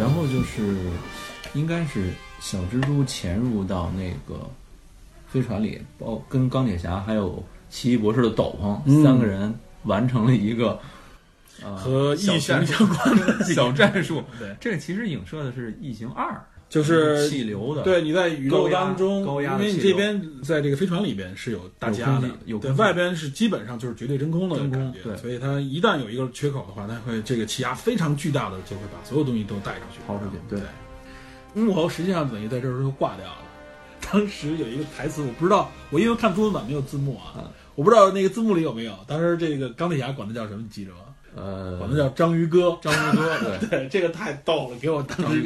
然后就是，应该是小蜘蛛潜入到那个飞船里，包跟钢铁侠还有奇异博士的斗篷、嗯三个人完成了一个。呃和异形相关的 *laughs* 小战术，对，这个其实影射的是《异形二》，就是气流的，对，你在宇宙当中，因为你这边在这个飞船里边是有大气压的对外边是基本上就是绝对真空的真空感觉，对所以它一旦有一个缺口的话，它会这个气压非常巨大的就会把所有东西都带出去，抛出去对对，木偶实际上等于在这儿就挂掉了。当时有一个台词，我不知道，我因为看中文版没有字幕啊，嗯我不知道那个字幕里有没有。当时这个钢铁侠管他叫什么，你记着吗？呃，管他叫章鱼哥。章鱼哥，对，*laughs* 对，这个太逗了，给我当时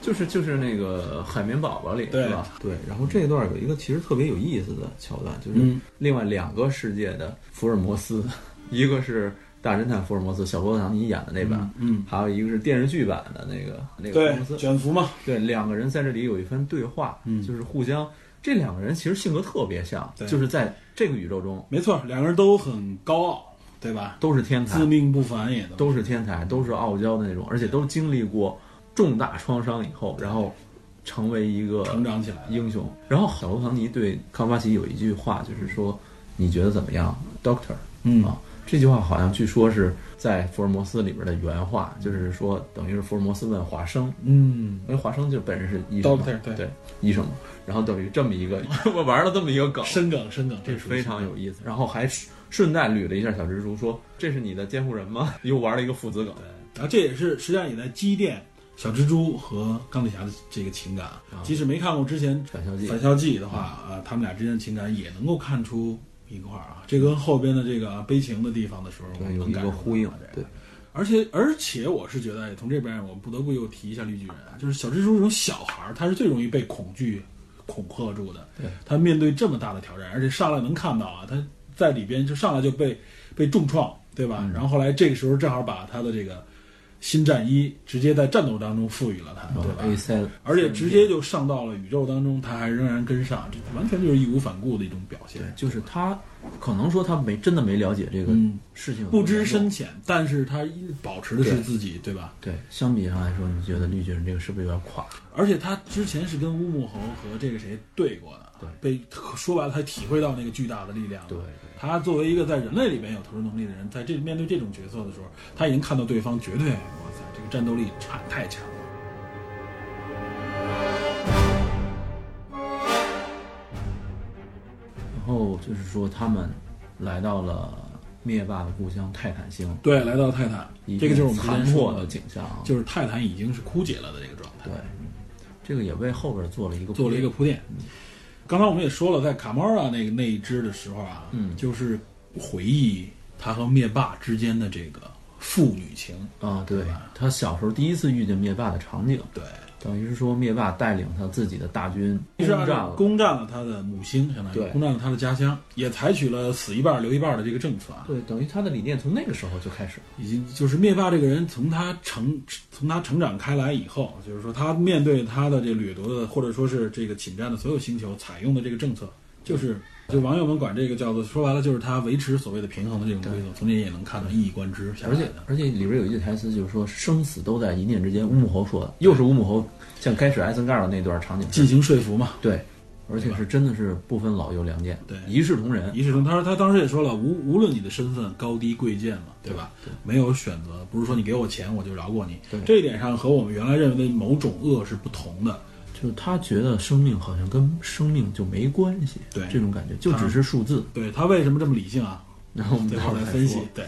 就是就是那个海绵宝宝里对是吧？对，然后这一段有一个其实特别有意思的桥段，就是嗯另外两个世界的福尔摩斯，一个是大侦探福尔摩斯小罗伯特·唐尼演的那版，嗯，还有一个是电视剧版的那个那个福尔摩，斯，卷福嘛，对，两个人在这里有一番对话，嗯就是互相。这两个人其实性格特别像，对就是在这个宇宙中没错，两个人都很高傲，对吧？都是天才自，命不凡也都是天才，都是傲娇的那种，而且都经历过重大创伤以后，然后成为一个成长起来了。英雄。然后小罗唐尼对康巴奇有一句话，就是说：“你觉得怎么样，Doctor？” 嗯啊，这句话好像据说是在福尔摩斯里边的原话，就是说等于是福尔摩斯问华生，嗯，因为华生就本人是医生嘛 Doctor，对。对医生嘛，然后等于这么一个我 *laughs* 玩了这么一个梗，深梗深梗，这是非常有意思。然后还顺带捋了一下小蜘蛛，说：“这是你的监护人吗？”又玩了一个父子梗。对，然后这也是实际上也在积淀小蜘蛛和钢铁侠的这个情感，即使没看过之前啊返校记。返校记的话，啊，他们俩之间的情感也能够看出一块儿啊，这跟后边的这个啊悲情的地方的时候，有一们能感受到个呼应这个对。而且而且，我是觉得从这边我们不得不又提一下绿巨人，就是小蜘蛛这种小孩儿，他是最容易被恐惧恐吓住的。对，他面对这么大的挑战，而且上来能看到啊，他在里边就上来就被被重创，对吧？然后后来这个时候正好把他的这个新战衣直接在战斗当中赋予了他，对吧？而且直接就上到了宇宙当中，他还仍然跟上，这完全就是义无反顾的一种表现对，。就是他可能说他没真的没了解这个嗯事情，不知深。浅，但是他保持的是自己，对吧？对，相比上来说，你觉得绿巨人这个是不是有点垮？而且他之前是跟乌木猴和这个谁对过的，对被说白了，他体会到那个巨大的力量了。对他作为一个在人类里面有特殊能力的人，在这面对这种角色的时候，他已经看到对方绝对，哇塞，这个战斗力差太强了。然后就是说他们来到了灭霸的故乡泰坦星，对，来到泰坦，这个就是残破的景象啊。就是泰坦已经是枯竭了的这个状态。对，这个也为后边做了一个做了一个铺垫铺垫。刚才我们也说了，在卡莫拉那个那一支的时候啊，嗯。就是回忆他和灭霸之间的这个父女情。啊，对对他小时候第一次遇见灭霸的场景，对，等于是说灭霸带领他自己的大军攻占了，攻占了他的母星，相当于对攻占了他的家乡，也采取了死一半留一半的这个政策啊。对，等于他的理念从那个时候就开始了。已经就是灭霸这个人，从他成从他成长开来以后，就是说他面对他的这掠夺的或者说是这个侵占的所有星球，采用的这个政策，就是就网友们管这个叫做说白了就是他维持所谓的平衡的这种规则，从这也能看到一以贯之而且。而且里边有一句台词，就是说生死都在一念之间。乌木侯说的，又是乌木侯像开始艾森盖尔那段场景，进行说服嘛，对，而且是真的是不分老幼良贱，对一视同仁。一视同他说他当时也说了，无无论你的身份高低贵贱嘛，对吧？没有选择，不是说你给我钱我就饶过你。对这一点上和我们原来认为的某种恶是不同的。就是他觉得生命好像跟生命就没关系，对这种感觉就只是数字。对他为什么这么理性啊？*laughs* 然后我们最待会儿再后来分析。。对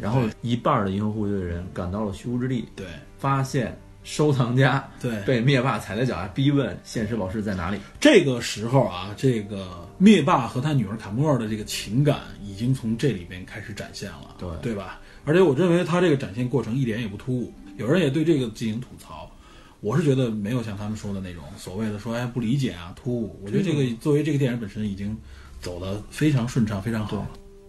然后一半儿的银河护卫队的人赶到了虚无之地，对发现收藏家对，*laughs* 被灭霸踩在脚下，逼问现实宝石在哪里。这个时候啊，这个灭霸和他女儿卡莫尔的这个情感已经从这里边开始展现了，对对吧？而且我认为他这个展现过程一点也不突兀，有人也对这个进行吐槽，我是觉得没有像他们说的那种所谓的说哎不理解啊突兀，我觉得这个作为这个电影本身已经走得非常顺畅，非常好了。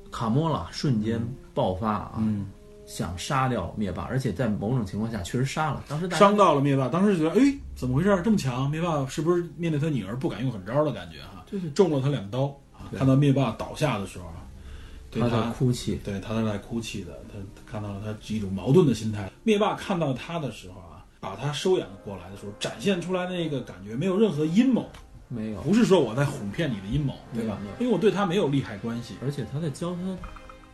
卡莫拉瞬间爆发啊，嗯，想杀掉灭霸，而且在某种情况下确实杀了。当时伤到了灭霸，当时觉得哎怎么回事这么强？灭霸是不是面对他女儿不敢用狠招的感觉哈？就是中了他两刀啊！看到灭霸倒下的时候啊，对他他在哭泣，对他是在哭泣的，他他看到了他一种矛盾的心态。灭霸看到他的时候啊，把他收养过来的时候，展现出来那个感觉没有任何阴谋，没有，不是说我在哄骗你的阴谋，对吧？因为我对他没有利害关系，而且他在教他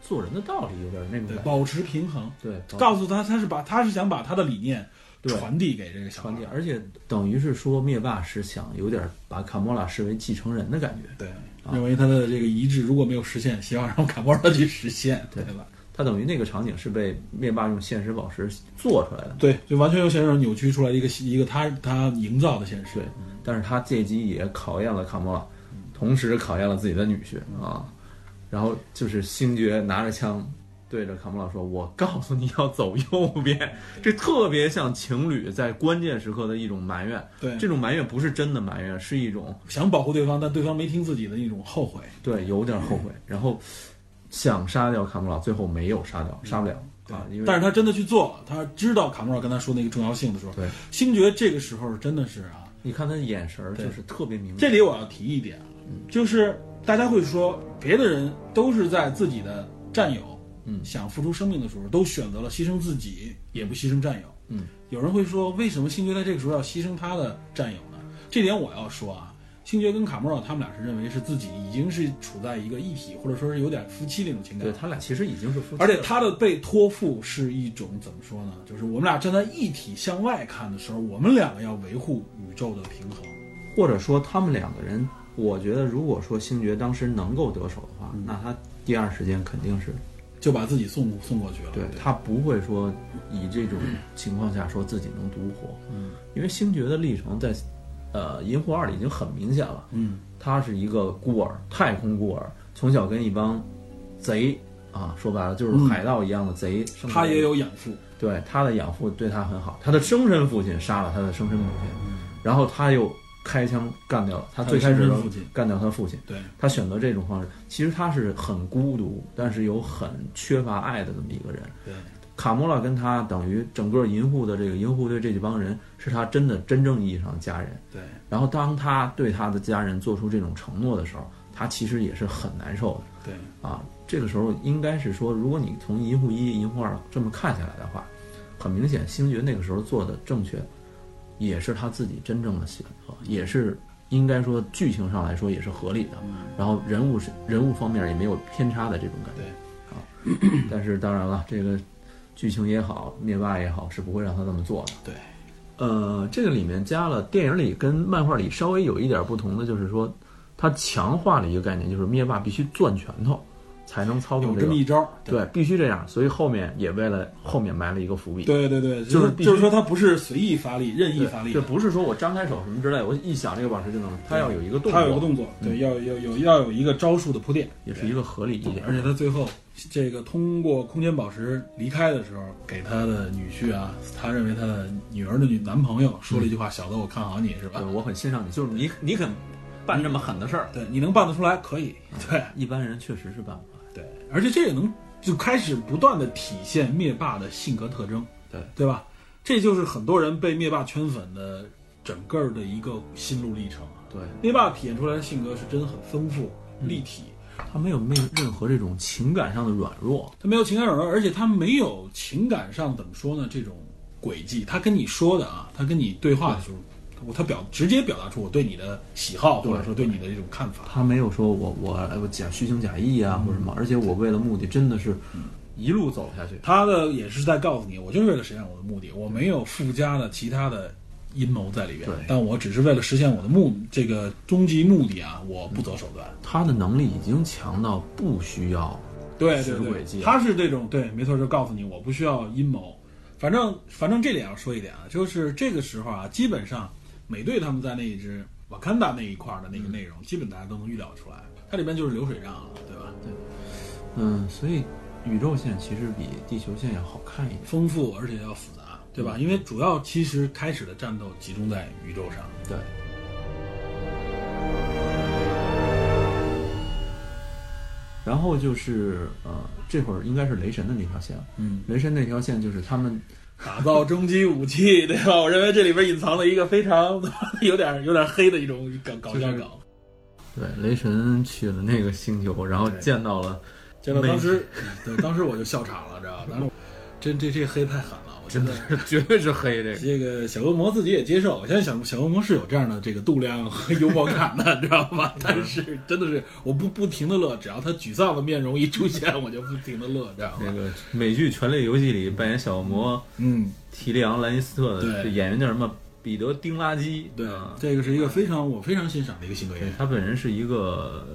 做人的道理，有点那种对，保持平衡，对，告诉他他是把他是想把他的理念传递给这个小孩传递，而且等于是说灭霸是想有点把卡莫拉视为继承人的感觉。对，认为他的这个遗志如果没有实现，希望让卡莫拉去实现，对对吧？他等于那个场景是被灭霸用现实宝石做出来的。对，就完全由现实扭曲出来一个一个他他营造的现实。对，但是他借机也考验了卡莫拉，同时考验了自己的女婿啊。然后就是星爵拿着枪对着卡莫拉说：“我告诉你要走右边。”这特别像情侣在关键时刻的一种埋怨。对这种埋怨不是真的埋怨，是一种想保护对方，但对方没听自己的一种后悔。对有点后悔，然后想杀掉卡穆拉，最后没有杀掉，杀不了啊，因为但是他真的去做了，他知道卡莫尔跟他说那个重要性的时候，对星爵这个时候真的是啊，你看他的眼神儿就是特别明这。里我要提一点啊，就是大家会说别的人都是在自己的战友，嗯想付出生命的时候，都选择了牺牲自己，也不牺牲战友。嗯，有人会说，为什么星爵在这个时候要牺牲他的战友呢？这点我要说啊，星爵跟卡莫尔他们俩是认为是自己已经是处在一个一体，或者说是有点夫妻那种情感对。他俩其实已经是夫妻，而且他的被托付是一种怎么说呢？就是我们俩站在一体向外看的时候，我们两个要维护宇宙的平衡。或者说他们两个人，我觉得如果说星爵当时能够得手的话，那他第二时间肯定是就把自己送送过去了。对他不会说以这种情况下说自己能独活，嗯，因为星爵的历程在呃《银护二》里已经很明显了，嗯，他是一个孤儿，太空孤儿，从小跟一帮贼啊，说白了就是海盗一样的贼，他也有养父，对他的养父对他很好，他的生身父亲杀了他的生身母亲，然后他又开枪干掉了他最开始的父亲干掉他父亲，对，他选择这种方式，其实他是很孤独，但是有很缺乏爱的这么一个人。对，卡莫拉跟他等于整个银护的这个银护队这几帮人是他真的真正意义上的家人。对，然后当他对他的家人做出这种承诺的时候，他其实也是很难受的。对，啊，这个时候应该是说，如果你从银护一、银护二这么看下来的话，很明显，星爵那个时候做的正确，也是他自己真正的选择，也是应该说剧情上来说也是合理的。嗯然后人物是人物方面也没有偏差的这种感觉。对，啊，但是当然了，这个剧情也好，灭霸也好，是不会让他这么做的。对，呃，这个里面加了电影里跟漫画里稍微有一点不同的，就是说，它强化了一个概念，就是灭霸必须攥拳头才能操纵这个有这么一招，对，必须这样。所以后面也为了后面埋了一个伏笔。对对对，就是就是说他不是随意发力、任意，发力的，这不是说我张开手什么之类，我一想这个宝石就能，它要有一个动作，他有一个动作，对，要有有要有一个招数的铺垫，也是一个合理一点。而且他最后这个通过空间宝石离开的时候，给他的女婿啊，他认为他的女儿的女男朋友说了一句话：“小子，我看好你是吧？对，我很欣赏你，就是你，你肯办这么狠的事儿？”，对，你能办得出来，可以，对。一般人确实是办不而且这也能就开始不断的体现灭霸的性格特征，对对吧？这就是很多人被灭霸圈粉的整个的一个心路历程。对，灭霸体现出来的性格是真的很丰富、立体，他没有没有任何这种情感上的软弱。他没有情感软弱，而且他没有情感上怎么说呢？这种轨迹，他跟你说的啊，他跟你对话的时候，我他表直接表达出我对你的喜好，或者说对你的这种看法。他没有说我我我假虚情假意啊，或者什么，而且我为了目的真的是一路走下去。他的也是在告诉你，我就是为了实现我的目的，我没有附加的其他的阴谋在里边对，但我只是为了实现我的目这个终极目的啊，我不择手段。他的能力已经强到不需要对对对使轨迹，他是这种对，没错，就告诉你我不需要阴谋。反正反正这点要说一点啊，就是这个时候啊，基本上美队他们在那一支瓦坎达那一块儿的那个内容，基本大家都能预料出来，它里边就是流水账了，对吧？对嗯，所以宇宙线其实比地球线要好看一点。丰富而且要复杂，对吧？因为主要其实开始的战斗集中在宇宙上。对。然后就是呃，这会儿应该是雷神的那条线。嗯，雷神那条线就是他们打造终极武器，*laughs* 对吧？我认为这里边隐藏了一个非常 *laughs* 有点有点黑的一种搞搞笑梗。对雷神去了那个星球，然后见到了见到当时，对，当时我就笑场了，知道吧？这这这黑太狠真的。绝对是黑这个。这个小恶魔自己也接受，我相信小小恶魔是有这样的这个度量和幽默感的，*laughs* 知道吗？但是真的是我不不停的乐，只要他沮丧的面容一出现，我就不停的乐，知道吗？那个美剧《权力游戏》里扮演小恶魔嗯，提利昂·兰尼斯特的演员叫什么？彼得·丁拉基。对啊，这个是一个非常我非常欣赏的一个性格演员，他本人是一个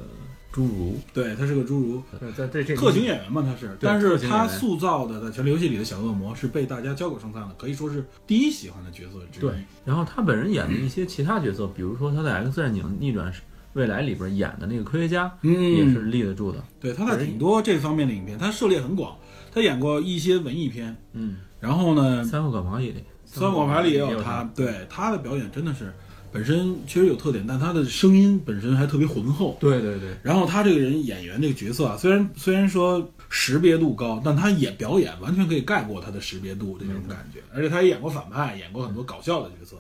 侏儒，对他是个侏儒，在在这特型演员嘛，他是，但是他塑造的在《权力游戏》里的小恶魔是被大家交口称赞的，可以说是第一喜欢的角色之一。对，然后他本人演的一些其他角色，比如说他在《X 战警：逆转未来》里边演的那个科学家，嗯，也是立得住的。对，他在挺多这方面的影片，他涉猎很广，他演过一些文艺片，嗯，然后呢，三副广牌里，三广牌里也有他，对他的表演真的是本身确实有特点，但他的声音本身还特别浑厚。对对对，然后他这个人演员这个角色啊，虽然虽然说识别度高，但他演表演完全可以盖过他的识别度这种感觉。而且他也演过反派，演过很多搞笑的角色，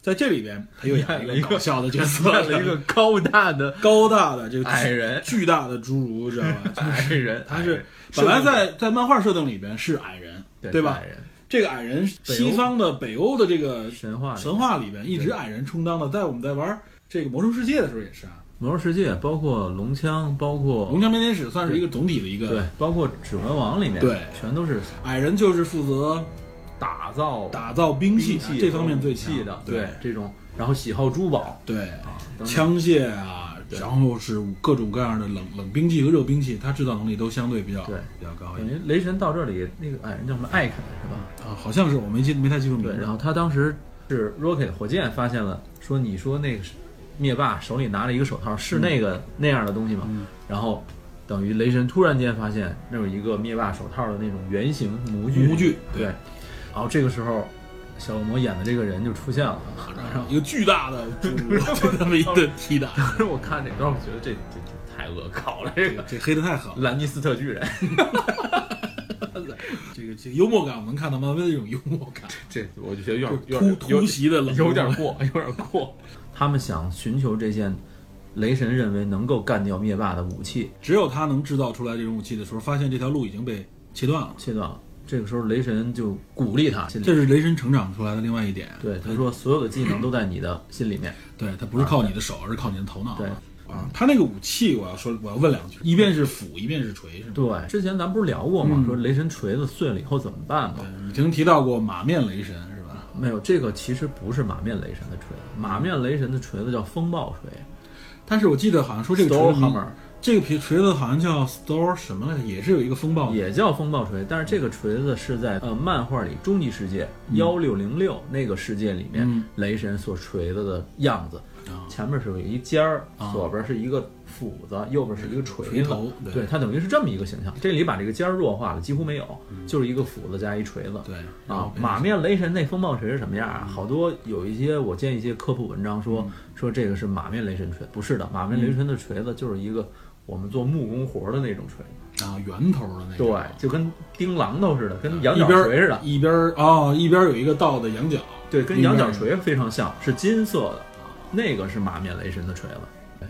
在这里边他又演了 *laughs* 一个搞笑的角色，演了一个高大的 *laughs* 高大的这个矮人巨大的侏儒，知道吧？矮人，他是本来在在漫画设定里边是矮人，对吧矮？人这个矮人，西方的北欧的这个神话神话里边，一直矮人充当的，在我们在玩这个魔兽世界的时候也是啊。魔兽世界，包括龙枪，包括龙枪编年史算是一个总体的一个对，包括指环王里面，对。全都是矮人就是负责打造打造兵器器这方面最强。的，对这种，然后喜好珠宝。对枪械啊，然后是各种各样的冷冷兵器和热兵器，它制造能力都相对比较对。比较高一等点于雷神到这里，那个矮人叫什么艾肯是吧？啊，好像是我没记没太记住名对，字。然后他当时是 Rocket 火箭发现了，说你说那个灭霸手里拿了一个手套，是那个、那样的东西吗？嗯。然后等于雷神突然间发现那有一个灭霸手套的那种圆形模具，模具对，然后这个时候小恶魔演的这个人就出现了，然后一个巨大的就 *laughs* 这么一顿踢打，当时我看这段，我觉得这这这太恶搞了，这个这黑的太狠了。兰尼斯特巨人，*laughs* 这个这幽默感，我能看到漫威的这种幽默感，这我就觉得有点突突袭的冷有点过，有点过。他们想寻求这件雷神认为能够干掉灭霸的武器，只有他能制造出来这种武器的时候，发现这条路已经被切断了。切断了。这个时候，雷神就鼓励他，这是雷神成长出来的另外一点。对他说：“所有的技能都在你的心里面。对，他不是靠你的手，而是靠你的头脑。对啊，他那个武器，我要说，我要问两句，一边是斧，一边是锤，是吗？对，之前咱不是聊过吗？嗯说雷神锤子碎了以后怎么办吗？对，你曾经提到过马面雷神是吧？没有，这个其实不是马面雷神的锤子，马面雷神的锤子叫风暴锤但是我记得好像说这个锤子这个皮锤子好像叫 Store 什么来着，也是有一个风暴。也叫风暴锤，但是这个锤子是在呃漫画里终极世界幺六零六那个世界里面，嗯雷神所锤子的样子。啊前面是有一尖儿，啊左边是一个斧子，右边是一个锤子锤头，对对，它等于是这么一个形象。这里把这个尖儿弱化了，几乎没有，就是一个斧子加一锤子。对啊，马面雷神那风暴锤是什么样啊？好多有一些我见一些科普文章说、嗯说这个是马面雷神锤，不是的，马面雷神的锤子就是一个我们做木工活的那种锤子，啊圆头的那种，对，就跟钉榔头似的，跟羊角锤似的，一边哦一边有一个倒的羊角，对，跟羊角锤非常像，是金色的，那个是马面雷神的锤子。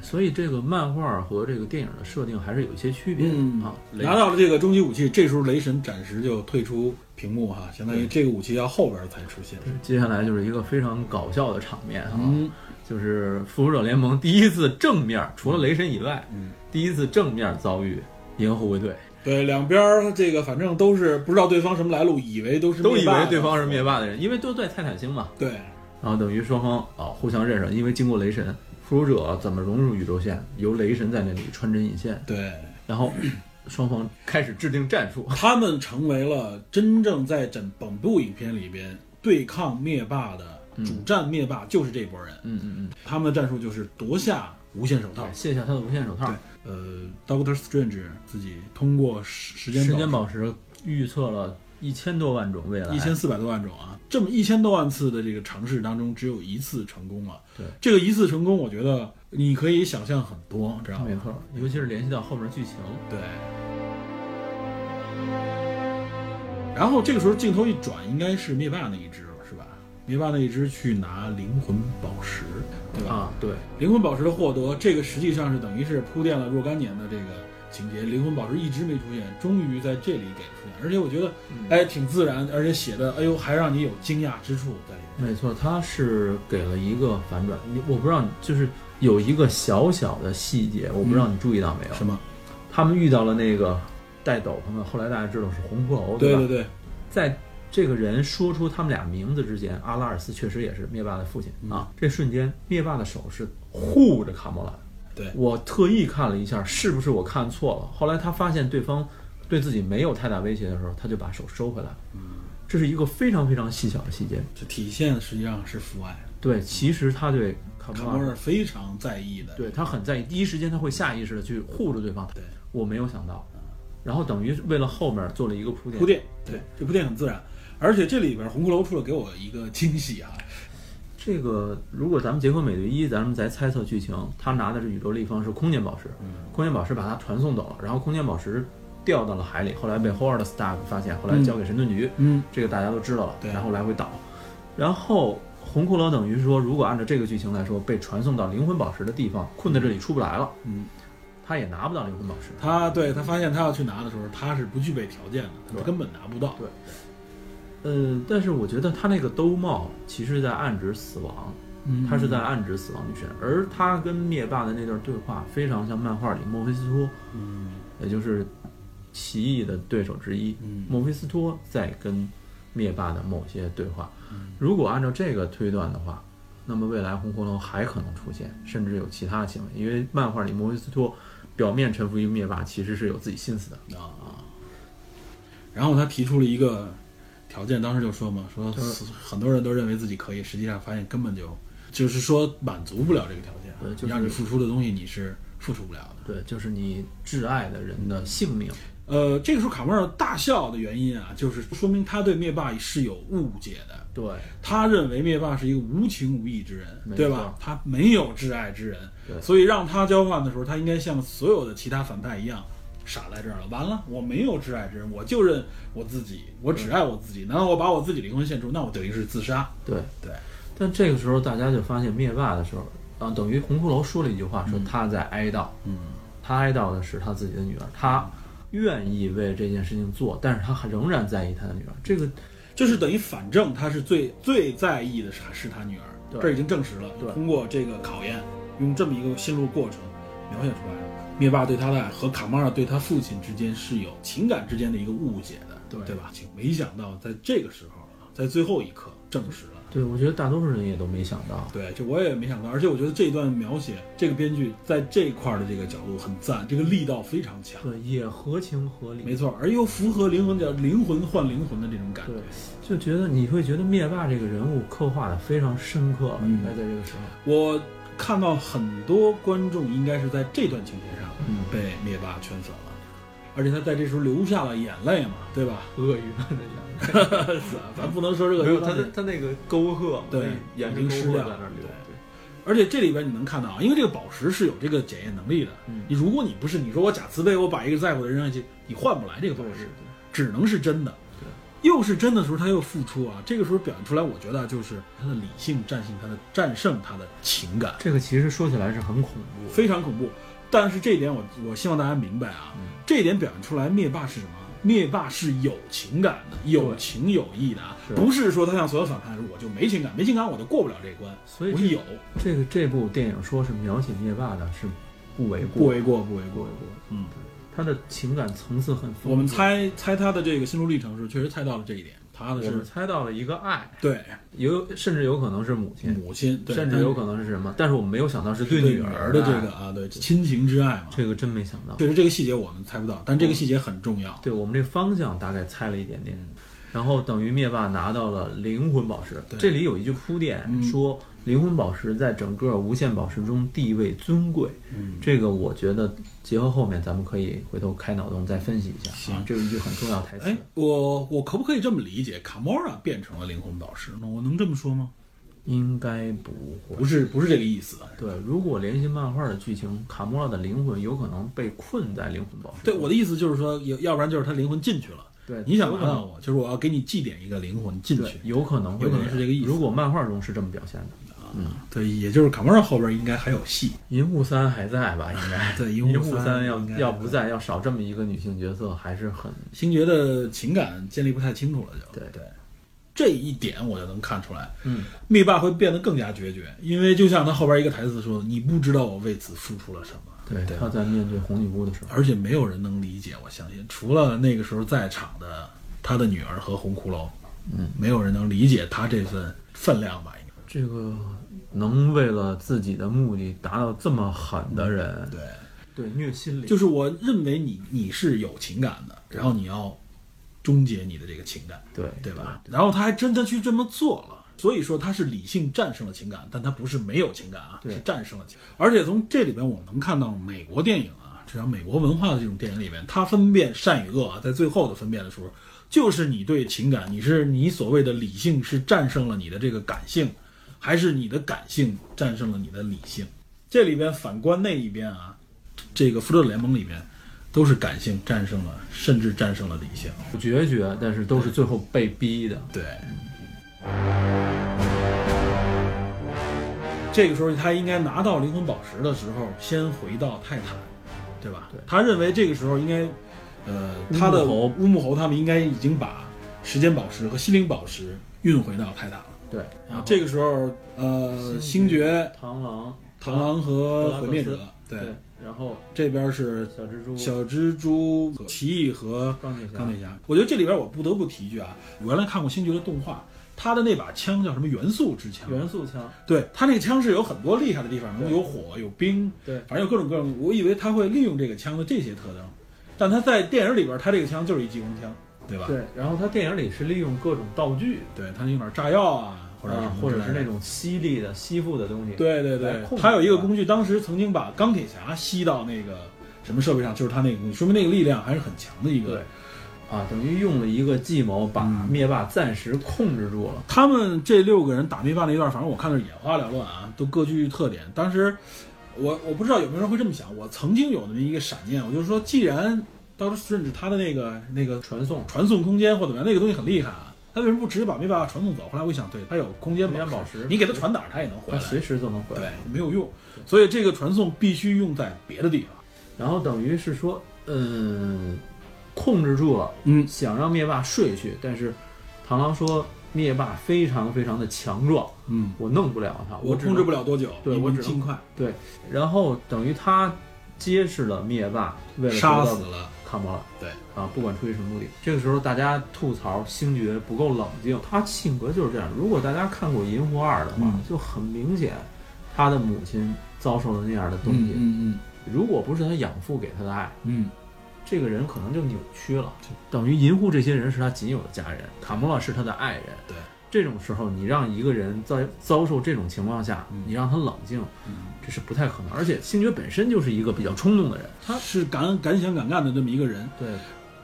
所以这个漫画和这个电影的设定还是有一些区别的、嗯啊。拿到了这个终极武器，这时候雷神暂时就退出屏幕哈，相当于这个武器要后边才出现。接下来就是一个非常搞笑的场面啊，嗯就是复仇者联盟第一次正面，除了雷神以外，嗯，第一次正面遭遇银河护卫队，对，两边儿这个反正都是不知道对方什么来路，以为都是都以为对方是灭霸的人，因为都在泰坦星嘛。对，然后等于双方啊互相认识，因为经过雷神，复仇者怎么融入宇宙线，由雷神在那里穿针引线，对，然后 *coughs* 双方开始制定战术。他们成为了真正在整本部影片里边对抗灭霸的主战灭霸，就是这波人。嗯嗯嗯，他们的战术就是夺下无限手套。卸下他的无限手套，呃，Doctor Strange 自己通过时时间时间宝石预测了一千多万种未来，一千四百多万种啊，这么一千多万次的这个尝试当中，只有一次成功了。对，这个一次成功，我觉得你可以想象很多，知道吗？没错，尤其是联系到后面剧情。对。然后这个时候镜头一转，应该是灭霸那一只了，是吧？灭霸那一只去拿灵魂宝石，对吧？啊，对，灵魂宝石的获得，这个实际上是等于是铺垫了若干年的这个情节。灵魂宝石一直没出现，终于在这里给出现，而且我觉得，哎，挺自然，而且写的，哎呦，还让你有惊讶之处在里面。没错，他是给了一个反转。你我不知道，就是有一个小小的细节，我不知道你注意到没有？什么？他们遇到了那个戴斗篷的，后来大家知道是红骷髅，吧？对对对，在这个人说出他们俩名字之前，阿拉尔斯确实也是灭霸的父亲、啊。这瞬间，灭霸的手是护着卡莫兰。对我特意看了一下，是不是我看错了？后来他发现对方对自己没有太大威胁的时候，他就把手收回来了。这是一个非常非常细小的细节。这体现实际上是父爱。对，其实他对卡卡莫拉是非常在意的。对他很在意，第一时间他会下意识的去护着对方。对，我没有想到，然后等于为了后面做了一个铺垫。铺垫，对，这铺垫很自然。而且这里边红骷髅出了给我一个惊喜啊，这个如果咱们结合美队一，咱们再猜测剧情，他拿的是宇宙立方是空间宝石，空间宝石把他传送走了，然后空间宝石掉到了海里，后来被 Howard Stark 发现，后来交给神盾局，嗯，这个大家都知道了，对。然后来回倒，然后红骷髅等于是说，如果按照这个剧情来说，被传送到灵魂宝石的地方，困在这里出不来了，嗯，他也拿不到灵魂宝石，他对他发现他要去拿的时候，他是不具备条件的，他根本拿不到。对呃，但是我觉得他那个兜帽其实在暗指死亡，嗯他是在暗指死亡女神，而他跟灭霸的那段对话非常像漫画里墨菲斯托，嗯也就是奇异的对手之一，嗯墨菲斯托在跟灭霸的某些对话。嗯如果按照这个推断的话，那么未来红骷髅还可能出现，甚至有其他行为，因为漫画里墨菲斯托表面臣服于灭霸，其实是有自己心思的。啊啊。然后他提出了一个条件，当时就说嘛，说很多人都认为自己可以，实际上发现根本就就是说满足不了这个条件，对就是让你付出的东西你是付出不了的。对，就是你挚爱的人的性命。呃，这个时候卡莫尔大笑的原因啊，就是说明他对灭霸是有误解的。对，他认为灭霸是一个无情无义之人，对吧？他没有挚爱之人，对所以让他交换的时候，他应该像所有的其他反派一样，傻在这儿了。完了，我没有挚爱之人，我就认我自己，我只爱我自己。难道我把我自己灵魂献出，那我等于是自杀？对，对，但这个时候大家就发现灭霸的时候，啊，等于红骷髅说了一句话，说他在哀悼，嗯，他哀悼的是他自己的女儿，他愿意为这件事情做，但是他仍然在意他的女儿。这个就是等于反正他是最最在意的是是他女儿，对这已经证实了。对通过这个考验，用这么一个心路过程描写出来了。灭霸对他的爱和卡马尔对他父亲之间是有情感之间的一个误解的，对对吧？没想到在这个时候啊，在最后一刻证实了。对我觉得大多数人也都没想到。对，这我也没想到，而且我觉得这一段描写，这个编剧在这一块儿的这个角度很赞，这个力道非常强，对，也合情合理。没错，而又符合灵魂叫灵魂换灵魂的这种感觉对。，就觉得你会觉得灭霸这个人物刻画的非常深刻，嗯应该在这个时候。我看到很多观众应该是在这段情节上嗯被灭霸圈粉了，而且他在这时候流下了眼泪嘛，对吧？鳄鱼的眼泪咱不能说这个没有他的他那个沟壑嘛，对眼睛湿掉对。而且这里边你能看到啊，因为这个宝石是有这个检验能力的。嗯你如果你不是你说我假慈悲，我把一个在乎的人扔下去，你换不来这个宝石，只能是真的。又是真的时候，他又付出啊，这个时候表现出来，我觉得就是他的理性战胜他的战胜他的情感，这个其实说起来是很恐怖。非常恐怖。但是这一点我我希望大家明白啊，这一点表现出来，灭霸是什么？灭霸是有情感的，有情有义的啊，是不是说他像所有反派我就没情感，没情感我就过不了这关。所以我有，这个这部电影说是描写灭霸的是不为过，不为过，不为过。不为过。嗯，他的情感层次很丰富。我们猜猜他的这个心路历程是，确实猜到了这一点。他的是猜到了一个爱，对有甚至有可能是母亲，母亲，对甚至有可能是什么，但是我们没有想到是对女女儿的这个，啊，对亲情之爱嘛。这个真没想到。确实这个细节我们猜不到，但这个细节很重要。对我们这方向大概猜了一点点，然后等于灭霸拿到了灵魂宝石。对这里有一句铺垫，嗯说灵魂宝石在整个无限宝石中地位尊贵。嗯，这个我觉得结合后面咱们可以回头开脑洞再分析一下。行啊，这是一句很重要台词哎。，我我可不可以这么理解？卡莫拉变成了灵魂宝石呢？我能这么说吗？应该不会。不是，不是这个意思。对，如果联系漫画的剧情，卡莫拉的灵魂有可能被困在灵魂宝石。对，我的意思就是说，要要不然就是他灵魂进去了。对，你想有可能麻烦我，就是我要给你祭奠一个灵魂进去。有可能会有可能是这个意思如果漫画中是这么表现的，嗯，对，也就是卡莫拉后边应该还有戏。银护三还在吧？应该 *laughs* 对银银护三三要要不在，要少这么一个女性角色，还是很星爵的情感建立不太清楚了就，对对，这一点我就能看出来，嗯，灭霸会变得更加决绝，因为就像他后边一个台词说：“你不知道我为此付出了什么。”对对他在面对红女巫的时候，而且没有人能理解，我相信，除了那个时候在场的他的女儿和红骷髅，嗯，没有人能理解他这份分量吧？应该这个能为了自己的目的达到这么狠的人，对，对虐心理，就是我认为你你是有情感的，然后你要终结你的这个情感，对对吧？然后他还真的去这么做了。所以说他是理性战胜了情感，但他不是没有情感啊，是战胜了情感。而且从这里边我们能看到美国电影啊，至少美国文化的这种电影里面，他分辨善与恶啊，在最后的分辨的时候，就是你对情感，你是你所谓的理性是战胜了你的这个感性，还是你的感性战胜了你的理性？这里边反观那一边啊，这个复仇者联盟里面都是感性战胜了，甚至战胜了理性。决绝，但是都是最后被逼的。对。这个时候，他应该拿到灵魂宝石的时候，先回到泰坦，对吧？对他认为这个时候应该，呃，他的乌木猴乌木猴他们应该已经把时间宝石和心灵宝石运回到泰坦了。对，然后这个时候，呃，星爵、螳螂、螳螂和毁灭者，对。对，然后这边是小蜘蛛、小蜘蛛、奇异和钢铁侠、钢铁侠。我觉得这里边我不得不提一句啊，我原来看过星爵的动画，他的那把枪叫什么元素之枪？元素枪，对他那个枪是有很多厉害的地方，能有火有冰，对。反正有各种各种。我以为他会利用这个枪的这些特征，但他在电影里边，他这个枪就是一激光枪，对吧？对，然后他电影里是利用各种道具，对，他用点炸药啊，或者什么，啊或者是那种吸力的、吸附的东西。对对对他有一个工具，当时曾经把钢铁侠吸到那个什么设备上，就是他那个工具，说明那个力量还是很强的一个。对，啊，等于用了一个计谋把嗯灭霸暂时控制住了。他们这六个人打灭霸那一段，反正我看的是眼花缭乱啊，都各具特点。当时我我不知道有没有人会这么想，我曾经有那么一个闪念，我就说，既然当时甚至他的那个那个传送传送空间或怎么样，那个东西很厉害啊，他为什么不直接把灭霸传送走？后来我一想，对他有空间空间宝石你给他传哪儿，他也能回来，他随时都能回对来。，没有用。所以这个传送必须用在别的地方。然后等于是说，嗯，控制住了，嗯想让灭霸睡去，但是螳螂说灭霸非常非常的强壮，嗯，我弄不了他，我控制不了。多久，对我只能尽快对，然后等于他揭示了灭霸为了杀死了。卡魔了。对啊，不管出于什么目的，这个时候大家吐槽星爵不够冷静，他性格就是这样。如果大家看过《银狐二》的话，嗯就很明显，他的母亲遭受了那样的东西。嗯如果不是他养父给他的爱，嗯这个人可能就扭曲了。等于银护这些人是他仅有的家人，卡莫拉是他的爱人。对，这种时候你让一个人在遭受这种情况下，嗯你让他冷静，嗯，这是不太可能。而且星爵本身就是一个比较冲动的人，他是敢敢想敢干的这么一个人，对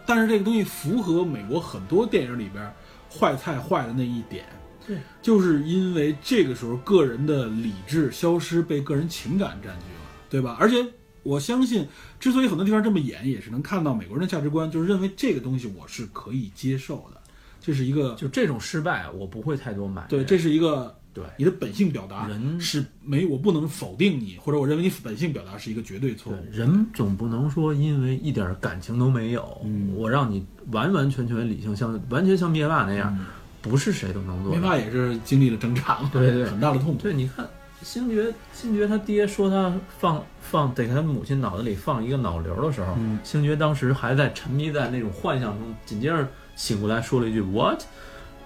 但是这个东西符合美国很多电影里边坏菜坏的那一点，对，就是因为这个时候个人的理智消失，被个人情感占据了，对吧？而且我相信，之所以很多地方这么演，也是能看到美国人的价值观，就是认为这个东西我是可以接受的，这是一个就这种失败，我不会太多买。对，这是一个对。你的本性表达人。是没，我不能否定你，或者我认为你本性表达是一个绝对错误。人总不能说因为一点感情都没有，嗯。我让你完完全全理性，像完全像灭霸那样，不是谁都能做。灭霸也是经历了挣扎嘛，*laughs* 对对很大的痛苦。对，你看星爵，星爵他爹说他放放得给他母亲脑子里放一个脑瘤的时候，嗯。星爵当时还在沉迷在那种幻想中，紧接着醒过来说了一句 “what”，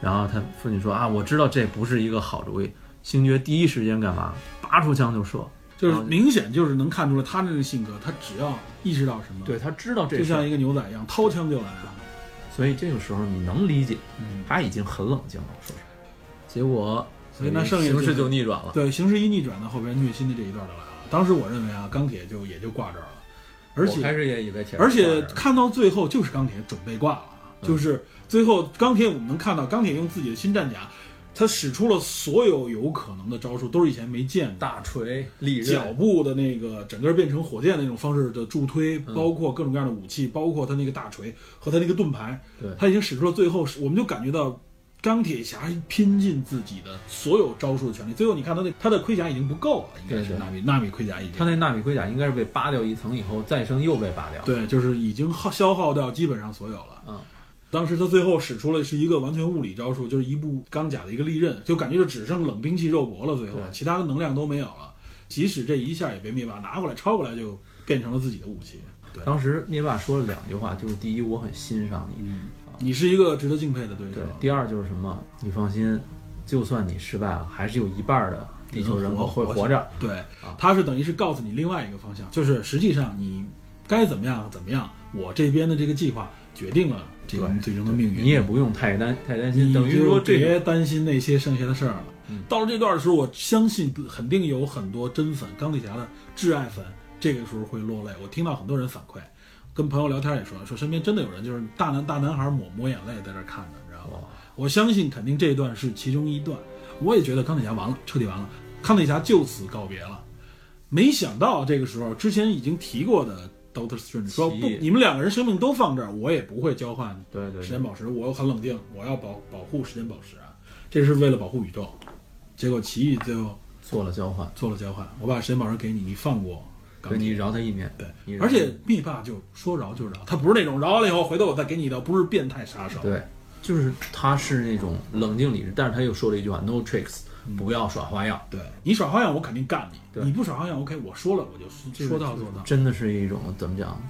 然后他父亲说啊，我知道这不是一个好主意。星爵第一时间干嘛？拔出枪就射。就是明显就是能看出来他那个性格，他只要意识到什么，对，他知道这就像一个牛仔一样，掏枪就来了。所以这个时候你能理解，嗯，他已经很冷静了。说实话，结果所以那剩下形势就就逆转了。对，形势一逆转呢，后边虐心的这一段就来了。当时我认为啊，钢铁就也就挂这儿了，而且开且始也以为铁而且看到最后就是钢铁准备挂了，嗯就是最后钢铁我们能看到钢铁用自己的新战甲，他使出了所有有可能的招数，都是以前没见过。大锤、利脚，步的那个整个变成火箭的那种方式的助推，嗯包括各种各样的武器，包括他那个大锤和他那个盾牌，对他已经使出了最后，我们就感觉到钢铁侠拼尽自己的所有招数的权利。最后你看他那他的盔甲已经不够了，应该是纳米纳米盔甲已经他那纳米盔甲应该是被扒掉一层以后，再生又被扒掉。，对，就是已经耗消耗掉基本上所有了。嗯，当时他最后使出了是一个完全物理招数，就是一部钢甲的一个利刃，就感觉就只剩冷兵器肉搏了。最后对其他的能量都没有了，即使这一下也被灭霸拿过来抄过来，就变成了自己的武器。对，当时灭霸说了两句话，就是第一，我很欣赏你；嗯，你是一个值得敬佩的对手对，。第二就是什么，你放心，就算你失败了，还是有一半儿的地球人口会活着。对啊，他是等于是告诉你另外一个方向，就是实际上你该怎么样怎么样，我这边的这个计划决定了这个对最终的命运。你也不用太担太担心，等于说这别担心那些剩下的事儿了。嗯到了这段的时候，我相信肯定有很多真粉、钢铁侠的挚爱粉，这个时候会落泪。我听到很多人反馈，跟朋友聊天也说，说身边真的有人就是大男大男孩抹抹眼泪在这看着，你知道吗？我相信肯定这一段是其中一段。我也觉得钢铁侠完了，彻底完了，钢铁侠就此告别了。没想到这个时候，之前已经提过的 Doctor Strange 说不，你们两个人生命都放这儿，我也不会交换对对对时间宝石，我很冷静，我要保保护时间宝石啊，这是为了保护宇宙。结果奇异最后做了交换，做了交换，我把时间宝石给你，你放过钢对你。饶他一命。对而且灭霸就说饶就饶，他不是那种饶了以后回头我再给你一刀，不是变态杀手。对，就是他是那种冷静理智，但是他又说了一句话：“No tricks, 不要耍花样，对你耍花样，我肯定干你；你不耍花样，OK，我说了我就说到做到。真的是一种怎么讲？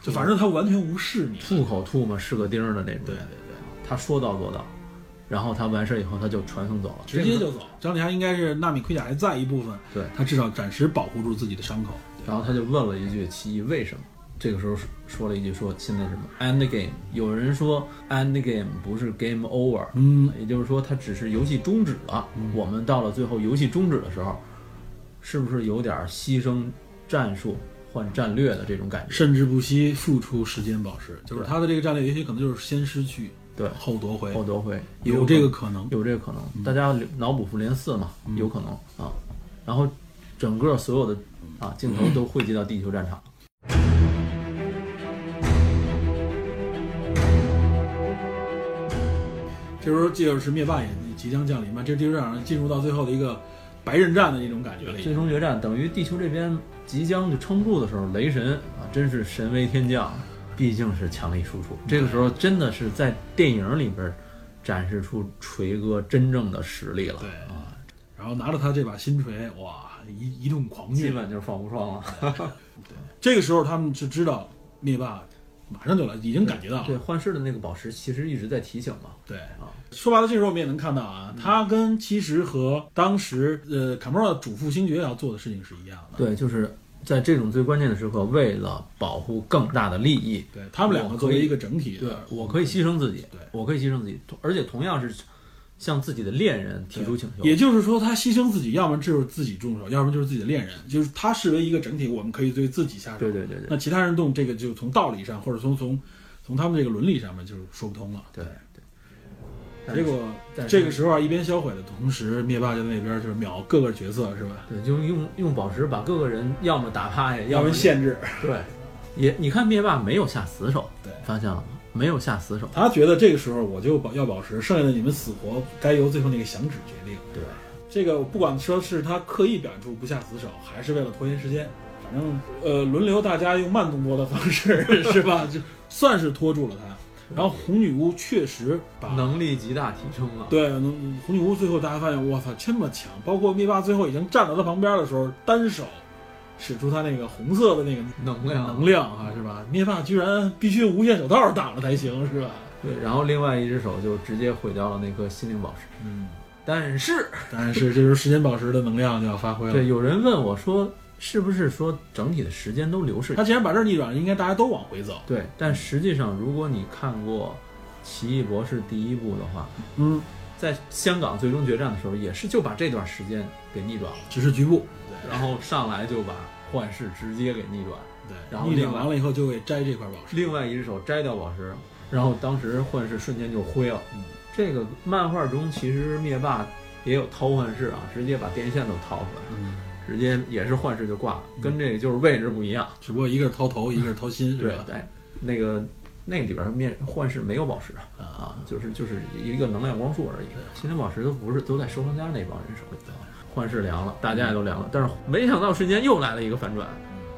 就反正他完全无视你，吐口吐沫是个钉儿的那种。对对对，他说到做到，然后他完事以后他就传送走了，直接就走。张丽涵应该是纳米盔甲还在一部分，对他至少暂时保护住自己的伤口。然后他就问了一句：“奇异为什么？”这个时候说了一句：“说现在什么 end game？有人说 end game 不是 game over，嗯，也就是说它只是游戏终止了。我们到了最后游戏终止的时候，是不是有点牺牲战术换战略的这种感觉？甚至不惜付出时间宝石，就是他的这个战略，也许可能就是先失去，对，后夺回，后夺回有这个可能，有这个可能。大家脑补复联四嘛，有可能啊。然后整个所有的啊镜头都汇集到地球战场。这时候就是灭霸也即将降临嘛，这地球上进入到最后的一个白刃战的一种感觉了。最终决战等于地球这边即将就撑不住的时候，雷神啊真是神威天降，毕竟是强力输出。这个时候真的是在电影里边展示出锤哥真正的实力了。对啊，然后拿着他这把新锤，哇，一一顿狂虐，基本就是放无双了。*laughs* 对，这个时候他们是知道灭霸。马上就来，已经感觉到了。对，幻视的那个宝石其实一直在提醒嘛。对啊，说白了，这时候我们也能看到啊，他跟其实和当时呃卡莫拉主副星爵要做的事情是一样的。对，就是在这种最关键的时刻，为了保护更大的利益，对他们两个作为一个整体，对我可以牺牲自己，对我可以牺牲自己，而且同样是。向自己的恋人提出请求，也就是说，他牺牲自己，要么就是自己动手，要么就是自己的恋人，就是他视为一个整体，我们可以对自己下手。对对对对。那其他人动这个，就从道理上，或者从从从他们这个伦理上面，就是说不通了。对对。结果这个时候啊，一边销毁的同时，灭霸就在那边就是秒各个角色，是吧？对，就用用宝石把各个人要么打趴下，要么限制。对。也你看，灭霸没有下死手，对，发现了吗？没有下死手，他觉得这个时候我就保要保持，剩下的你们死活该由最后那个响指决定。对，这个不管说是他刻意表现出不下死手，还是为了拖延时间，反正呃轮流大家用慢动作的方式 *laughs* 是吧？就算是拖住了他。然后红女巫确实把能力极大提升了。对，红女巫最后大家发现，我操，这么强！包括灭霸最后已经站到他旁边的时候，单手。使出他那个红色的那个能量，能量啊，是吧？灭霸居然必须无限手套挡了才行，是吧？对，然后另外一只手就直接毁掉了那颗心灵宝石。嗯，但是，但是这时候时间宝石的能量就要发挥了。*laughs* 对，有人问我说，是不是说整体的时间都流逝？他既然把这逆转，应该大家都往回走。对，但实际上，如果你看过《奇异博士》第一部的话，嗯，在香港最终决战的时候，也是就把这段时间给逆转了，只是局部。然后上来就把幻视直接给逆转，对，然后逆转完了以后就给摘这块宝石，另外一只手摘掉宝石，然后当时幻视瞬间就灰了。嗯，这个漫画中其实灭霸也有掏幻视啊，直接把电线都掏出来，嗯，直接也是幻视就挂了，跟这个就是位置不一样，只不过一个是掏头，一个是掏心，对对，那个那里边面幻视没有宝石啊，就是就是一个能量光束而已，心灵宝石都不是都在收藏家那帮人手里。幻视凉了，大家也都凉了，但是没想到瞬间又来了一个反转，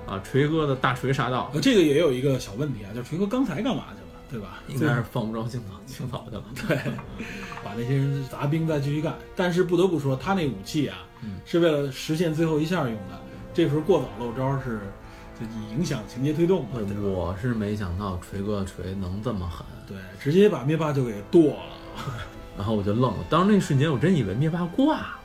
啊，锤哥的大锤杀到，这个也有一个小问题啊，就是锤哥刚才干嘛去了，对吧？应该是放不着青草青草去了，*laughs* 对，把那些人杂兵再继续干。但是不得不说，他那武器啊，是为了实现最后一下用的，这时候过早露招是就影响情节推动的。我是没想到锤哥的锤能这么狠，对，直接把灭霸就给剁了，*laughs* 然后我就愣了，当时那瞬间我真以为灭霸挂。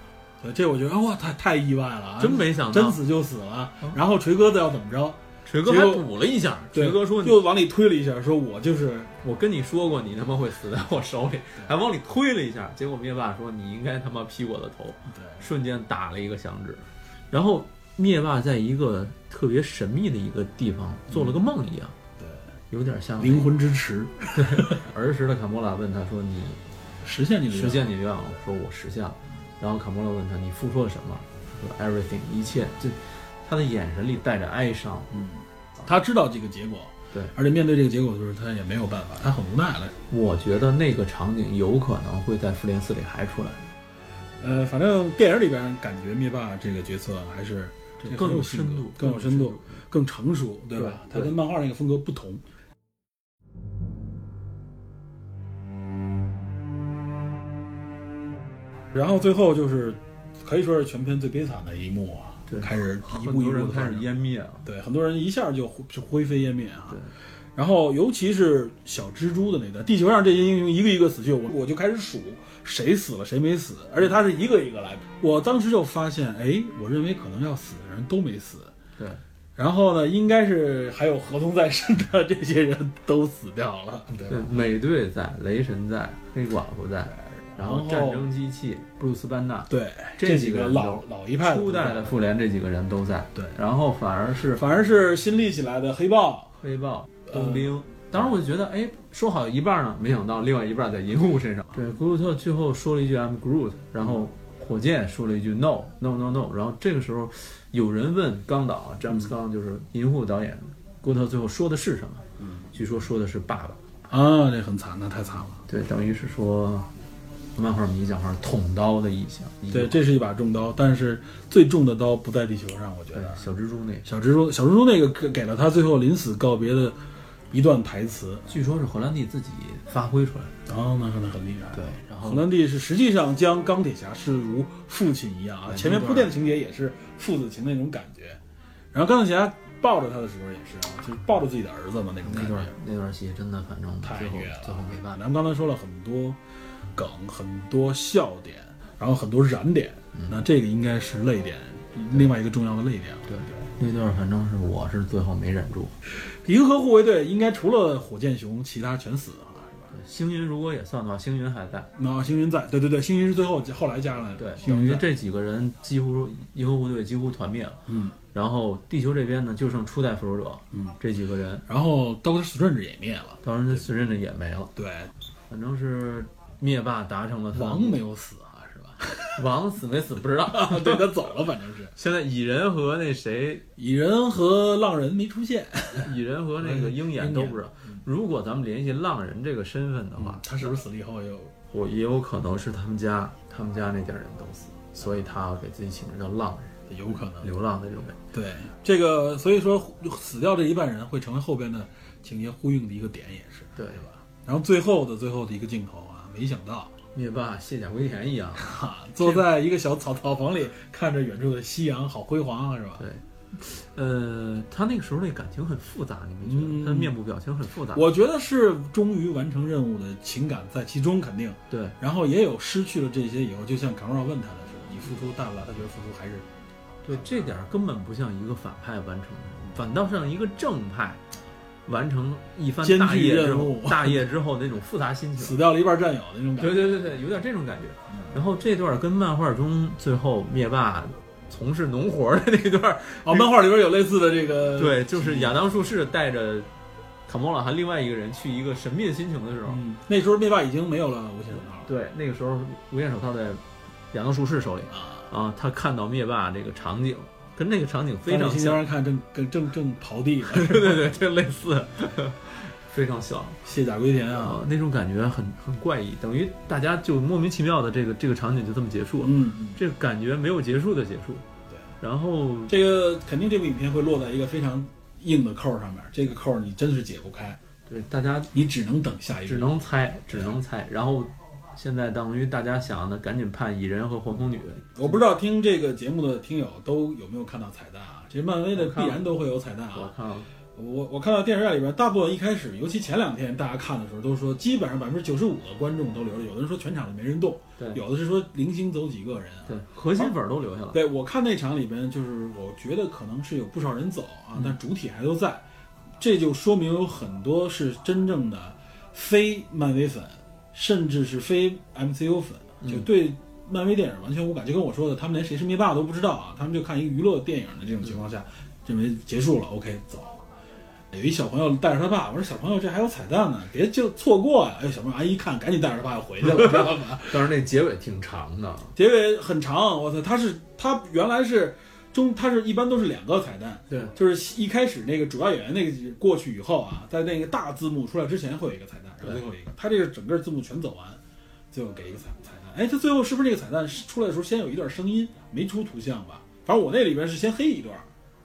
这我觉得哇，太太意外了，真没想到，真死就死了。然后锤哥子要怎么着？锤哥还补了一下。锤哥说又往里推了一下，说我就是我跟你说过，你他妈会死在我手里，还往里推了一下。结果灭霸说你应该他妈劈我的头，瞬间打了一个响指。然后灭霸在一个特别神秘的一个地方做了个梦一样，对，有点像灵魂之池。儿时的卡莫拉问他说：“你实现你的实现你的愿望？”说：“我实现了。”然后卡莫拉问他：“你付出了什么？”说：“everything，一切。”就他的眼神里带着哀伤。嗯，他知道这个结果，对，而且面对这个结果的时候，他也没有办法，他很无奈了。我觉得那个场景有可能会在复联四里还出来。呃，反正电影里边感觉灭霸这个角色还是更有深度、更有深度、更成熟，对吧？他跟漫画那个风格不同。然后最后就是可以说是全片最悲惨的一幕啊，对开始一步一多人开始湮灭了。对，很多人一下就灰就灰飞烟灭啊。对，然后尤其是小蜘蛛的那段，地球上这些英雄一个一个死去，我我就开始数谁死了谁没死，而且他是一个一个来。我当时就发现，哎，我认为可能要死的人都没死，对，然后呢，应该是还有合同在身的这些人都死掉了，对美队在，雷神在，黑寡妇在，然后战争机器，布鲁斯班纳，对，这这几个老老一派初代的复联这几个人都在。对然后反而是反而是新立起来的黑豹，黑豹、呃冬兵。当时我就觉得，哎，说好一半呢，没想到另外一半在银护身上。对，古鲁特最后说了一句 “I'm Groot”，然后火箭说了一句 “No No No No”，然后这个时候有人问刚导啊，詹姆斯刚就是银护导演，古鲁特最后说的是什么？嗯，据说说的是爸爸。啊，这很惨，那太惨了。对，等于是说，漫画迷讲话是捅刀的意象。对，这是一把重刀，但是最重的刀不在地球上，我觉得。小蜘蛛那个，小蜘蛛，小蜘蛛那个给给了他最后临死告别的一段台词，据说是荷兰弟自己发挥出来的。哦，那可能很厉害。对，然后荷兰弟是实际上将钢铁侠视如父亲一样啊，前面铺垫的情节也是父子情的那种感觉。然后钢铁侠抱着他的时候也是啊，就是抱着自己的儿子嘛那种感那段觉，那段戏真的，反正太虐了。最后没办法。咱们刚才说了很多梗，很多笑点，然后很多燃点，那这个应该是泪点，另外一个重要的泪点。对对那段反正是我是最后没忍住。银河护卫队应该除了火箭熊，其他全死了，是吧？星云如果也算的话，星云还在。那星云在，对对对，星云是最后后来加上来的，对，等于这几个人几乎银河护卫队几乎团灭了。嗯，然后地球这边呢，就剩初代复仇者，嗯，这几个人，然后 Doctor Strange 也灭了，当然 Strange 也没了。对，反正是灭霸达成了他的王没有死啊，是吧？*laughs* 王死没死不知道。*laughs* 对他走了，反正是现在蚁人和那谁，蚁人和浪人没出现，*laughs* 蚁人和那个鹰眼都不知道。如果咱们联系浪人这个身份的话，他是不是死了以后有我也有可能是他们家他们家那点人都死，所以他给自己起名叫浪人，有可能？流浪的这种感觉。对这个，所以说死掉这一半人会成为后边的情节呼应的一个点，也是对对吧？然后最后的最后的一个镜头啊，没想到灭霸卸甲归田一样，*laughs* 哈，坐在一个小草草房里，看着远处的夕阳，好辉煌啊，是吧？对，呃，他那个时候那感情很复杂，你没觉得？嗯他面部表情很复杂。我觉得是终于完成任务的情感在其中，肯定。对然后也有失去了这些以后，就像卡罗尔问他的是，你付出大不大？他觉得付出还是对，这点儿根本不像一个反派完成的，反倒像一个正派 *laughs* 完成一番大业之后 *laughs* *laughs* 大业之后那种复杂心情。死掉了一半战友的那种感觉。对对对对，有点这种感觉。然后这段跟漫画中最后灭霸从事农活的那段，哦，漫画里边有类似的这个，对，就是亚当术士带着卡莫拉和另外一个人去一个神秘的心情的时候，嗯，那时候灭霸已经没有了无限手套对，那个时候无限手套在亚当术士手里啊。啊，他看到灭霸这个场景，跟那个场景非常像，人看正正正正刨地呢，*laughs* 对对对，这类似，非常像卸甲归田啊。啊，那种感觉很很怪异，等于大家就莫名其妙的这个这个场景就这么结束了，嗯，嗯这个感觉没有结束的结束。对，然后这个肯定这部影片会落在一个非常硬的扣上面，这个扣你真是解不开，对大家你只能等下一部。只能猜，只能猜。然后现在等于大家想的，赶紧判蚁人和黄蜂女。我不知道听这个节目的听友都有没有看到彩蛋啊？这漫威的必然都会有彩蛋啊。我看了，我我看到电视院里边，大部分一开始，尤其前两天大家看的时候，都说基本上百分之九十五的观众都留着，有的人说全场就没人动，对有的是说零星走几个人啊。对，核心粉儿都留下了。对我看那场里边，就是我觉得可能是有不少人走啊嗯，但主体还都在，这就说明有很多是真正的非漫威粉，甚至是非 MCU 粉，嗯就对漫威电影完全无感。就跟我说的，他们连谁是灭霸都不知道啊，他们就看一个娱乐电影的这种情况下，认为结束了，OK 走。有一小朋友带着他爸，我说小朋友这还有彩蛋呢，别就错过呀！哎，小朋友阿姨看，赶紧带着他爸又回去了，*laughs* 知道吗？但是那结尾挺长的，结尾很长，我操，他是他原来是中，它是一般都是两个彩蛋，对，就是一开始那个主要演员那个过去以后啊，在那个大字幕出来之前会有一个彩蛋，然后最后一个，他这个整个字幕全走完，最后给一个彩彩蛋。哎，他最后是不是那个彩蛋出来的时候先有一段声音，没出图像吧？反正我那里边是先黑一段，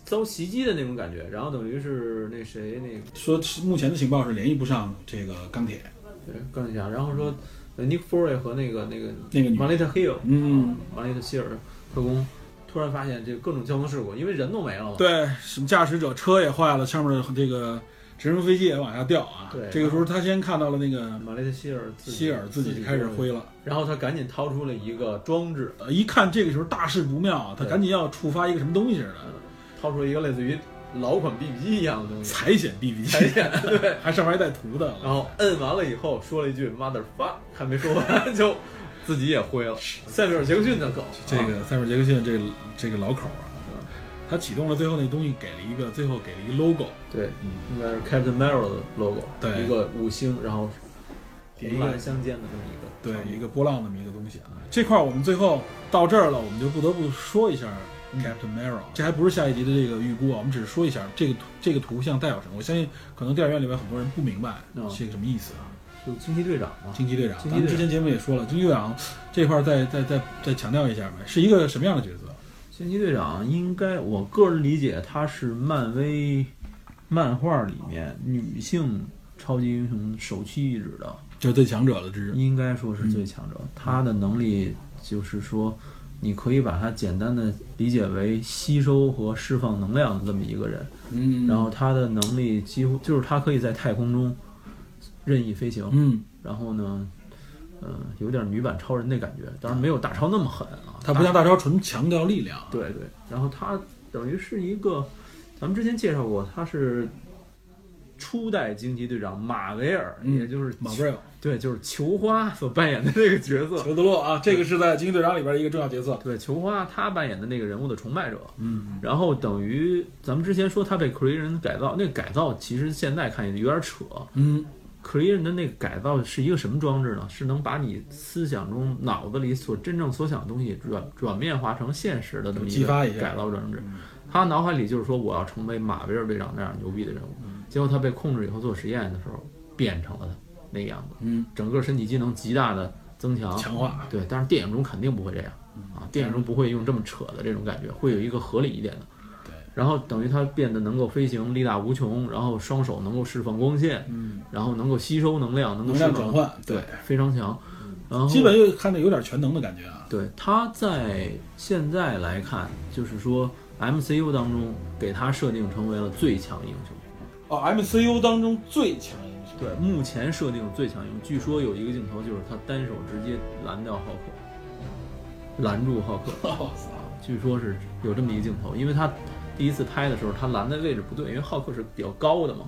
遭袭击的那种感觉。然后等于是那谁那个说是目前的情报是联系不上这个钢铁对钢铁侠，然后说呃 Nick Fury 和那个那个那个女玛丽特 Hill，嗯，玛丽特希尔特工突然发现这个各种交通事故，因为人都没了嘛。对，什么驾驶者车也坏了，上面的这个直升飞机也往下掉啊。对这个时候他先看到了那个马雷特希尔希尔自己开始挥了，然后他赶紧掏出了一个装置，呃，一看这个时候大事不妙，他赶紧要触发一个什么东西似的，掏出了一个类似于老款 BB 机一样的东西，财险 BB *laughs* 机，对，*laughs* 还上面还带图的。然后摁完了以后说了一句 mother fuck，还没说完 *laughs* 就自己也灰了。塞缪尔杰克逊的狗，这个塞缪尔杰克逊这个这个老口啊，他启动了最后那东西，给了一个最后给了一个 logo，对，应该是 Captain Marvel 的 logo，对一个五星，然后红蓝相间的这么一个，对，一个波浪那么一个东西啊。这块儿我们最后到这儿了，我们就不得不说一下嗯 Captain Marvel。这还不是下一集的这个预估啊，我们只是说一下这个图这个图像代表什么。我相信可能电影院里面很多人不明白嗯是个什么意思啊。就惊奇队长嘛。惊奇队长，咱们之前节目也说了，惊奇队长这块儿再再再再强调一下呗，是一个什么样的角色？惊奇队长应该，我个人理解，他是漫威漫画里面女性超级英雄首屈一指的，就是最强者的之应该说是最强者。他的能力就是说，你可以把它简单的理解为吸收和释放能量的这么一个人。嗯然后他的能力几乎就是他可以在太空中任意飞行，嗯，然后呢，呃，有点女版超人的感觉，当然没有大超那么狠啊。他不像大超纯强调力量，对对，然后他等于是一个，咱们之前介绍过，他是初代惊奇队长马维尔，嗯也就是马布瑞尔、对，就是球花所扮演的那个角色。裘德洛啊，这个是在惊奇队长里边一个重要角色。对，球花他扮演的那个人物的崇拜者，嗯，然后等于咱们之前说他被克雷人改造，那个改造其实现在看有点扯。嗯，克雷人的那个改造是一个什么装置呢？是能把你思想中脑子里所真正所想的东西转转变化成现实的这么一个激发一下改造装置。他脑海里就是说我要成为马维尔队长那样牛逼的人物，结果他被控制以后做实验的时候变成了他那个样子，嗯，整个身体机能极大的增强强化。对，但是电影中肯定不会这样啊，电影中不会用这么扯的这种感觉，会有一个合理一点的。对，然后等于他变得能够飞行，力大无穷，然后双手能够释放光线，嗯，然后能够吸收能量，能够能量转换，对，非常强。然后基本就看着有点全能的感觉啊。对。他在现在来看，就是说 MCU 当中给他设定成为了最强英雄。哦，MCU 当中最强英雄。对，目前设定最强英雄，据说有一个镜头就是他单手直接拦掉浩克，拦住浩克。据说是有这么一个镜头，因为他第一次拍的时候，他拦的位置不对，因为浩克是比较高的嘛，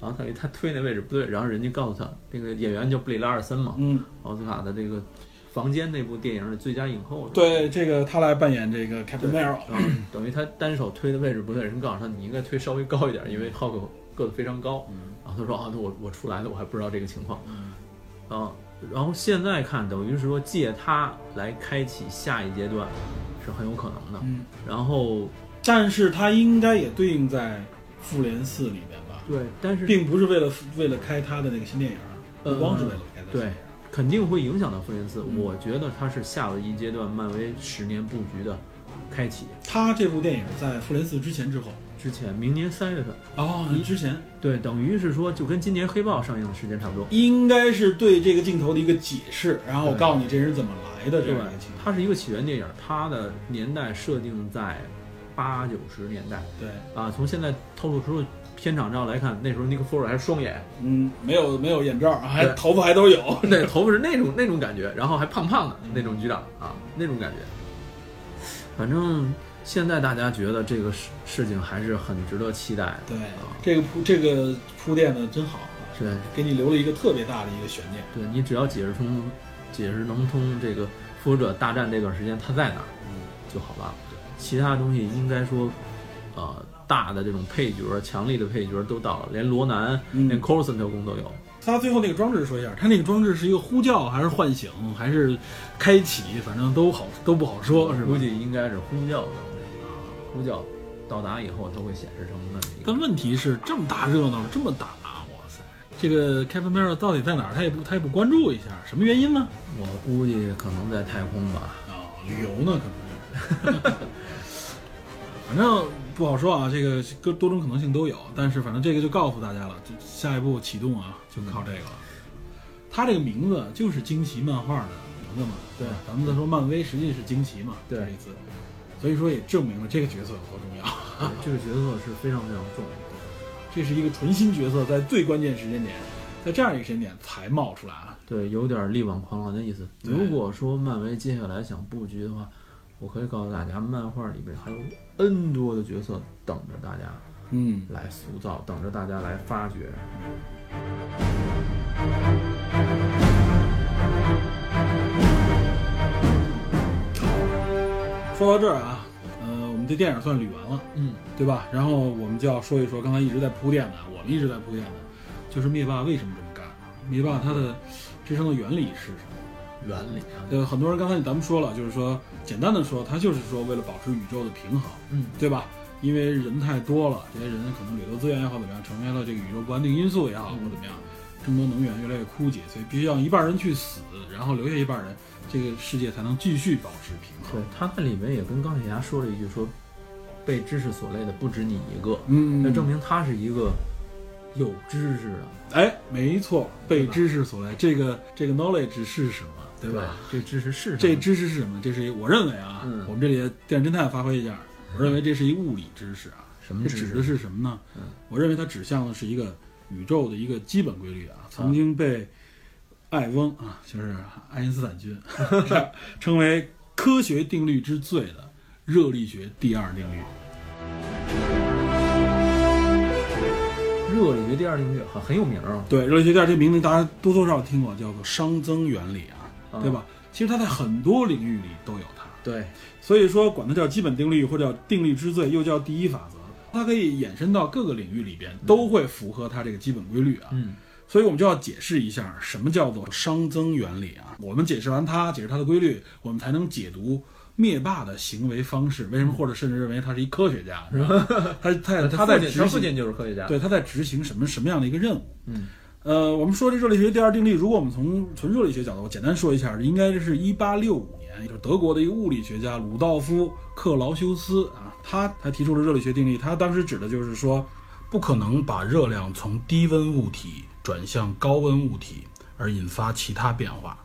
然后他他推那位置不对，然后人家告诉他，那个演员叫布里拉尔森嘛，嗯，奥斯卡的这个房间那部电影的最佳影后，对，这个他来扮演这个 Captain Marvel。等于他单手推的位置不对，人告诉他你应该推稍微高一点，因为浩克个子非常高。然后他说啊，那我我出来的我还不知道这个情况。啊，然后现在看等于是说借他来开启下一阶段是很有可能的。嗯，然后但是它应该也对应在复联四里面吧，对，但是并不是为了为了开他的那个新电影，呃不光是为了开他的新对。肯定会影响到复联四。嗯我觉得它是下了一阶段漫威十年布局的开启。它这部电影在复联四之前之后。之前明年三月份，哦，之前对，等于是说就跟今年黑豹上映的时间差不多。应该是对这个镜头的一个解释，然后我告诉你这人怎么来的这对。它是一个起源电影，它的年代设定在八九十年代对，啊。从现在透露出片场照来看，那时候尼克弗尔还是双眼，嗯，没有没有眼罩，还头发还都有。*laughs* 对，头发是那种 *laughs* 那种感觉，然后还胖胖的那种局长啊，那种感觉。反正现在大家觉得这个事事情还是很值得期待的。对啊，这个铺这个铺垫的真好，对给你留了一个特别大的一个悬念。对，你只要解释通，解释能通这个复仇者大战这段时间他在哪儿嗯，就好办了。其他东西应该说，呃，大的这种配角、强力的配角都到了，连罗南、嗯连 Coulson 特工都有。他最后那个装置说一下，他那个装置是一个呼叫还是唤醒还是开启，反正都好都不好说，是吧估？计应该是呼叫的，呼叫到达以后，它会显示成那。但问题是这么大热闹，这么大，哇塞！这个 Captain Marvel 到底在哪儿？他也不他也不关注一下，什么原因呢？我估计可能在太空吧。啊、旅游呢，可能是。*laughs* 反正不好说啊，这个各多种可能性都有，但是反正这个就告诉大家了，就下一步启动啊，就靠这个了。他这个名字就是惊奇漫画的名字嘛，对咱们再说漫威实际是惊奇嘛，对这一次，所以说也证明了这个角色有多重要。这个角色是非常非常重要的。这是一个纯新角色，在最关键时间点，在这样一个时间点才冒出来啊。对，有点力挽狂澜的意思。如果说漫威接下来想布局的话，我可以告诉大家，漫画里边还有 N 多的角色等着大家嗯，来塑造，等着大家来发掘。说到这儿啊，呃，我们这电影算捋完了，嗯，对吧？然后我们就要说一说刚才一直在铺垫的，我们一直在铺垫的，就是灭霸为什么这么干？灭霸他的支撑的原理是什么？原理啊，呃，很多人刚才咱们说了，就是说简单的说，它就是说为了保持宇宙的平衡，嗯，对吧？因为人太多了，这些人可能掠夺资源也好，怎么样，成为了这个宇宙不安定因素也好，或者怎么样，争夺能源越来越枯竭，所以必须让一半人去死，然后留下一半人，这个世界才能继续保持平衡。对，他在里面也跟钢铁侠说了一句说，被知识所累的不止你一个，嗯那证明他是一个有知识的，哎，没错，被知识所累，这个这个 knowledge 是什么，对吧？这知识是什么这知识是什么？这是一我认为啊，嗯我们这里的电视侦探发挥一下，我认为这是一物理知识啊。什么指的是什么呢？嗯我认为它指向的是一个宇宙的一个基本规律啊，曾经被艾翁啊，就是爱因斯坦君 *laughs* 称为科学定律之最的热力学第二定律。热力学第二定律很很有名啊，对，热力学第二这名字大家多多少少听过，叫做熵增原理啊，嗯对吧？其实它在很多领域里都有它。对，所以说管它叫基本定律，或者叫定律之最，又叫第一法则。它可以延伸到各个领域里边，都会符合它这个基本规律啊。嗯，所以我们就要解释一下什么叫做熵增原理啊。我们解释完它，解释它的规律，我们才能解读灭霸的行为方式。为什么或者甚至认为他是一科学家？是吧？他他他在执行他父亲就是科学家，，对，他在执行什么什么样的一个任务？嗯，呃，我们说这热力学第二定律，如果我们从纯热力学角度，我简单说一下，应该是一八六五年，就是德国的一个物理学家鲁道夫·克劳修斯啊，他他提出了热力学定律。他当时指的就是说，不可能把热量从低温物体转向高温物体而引发其他变化。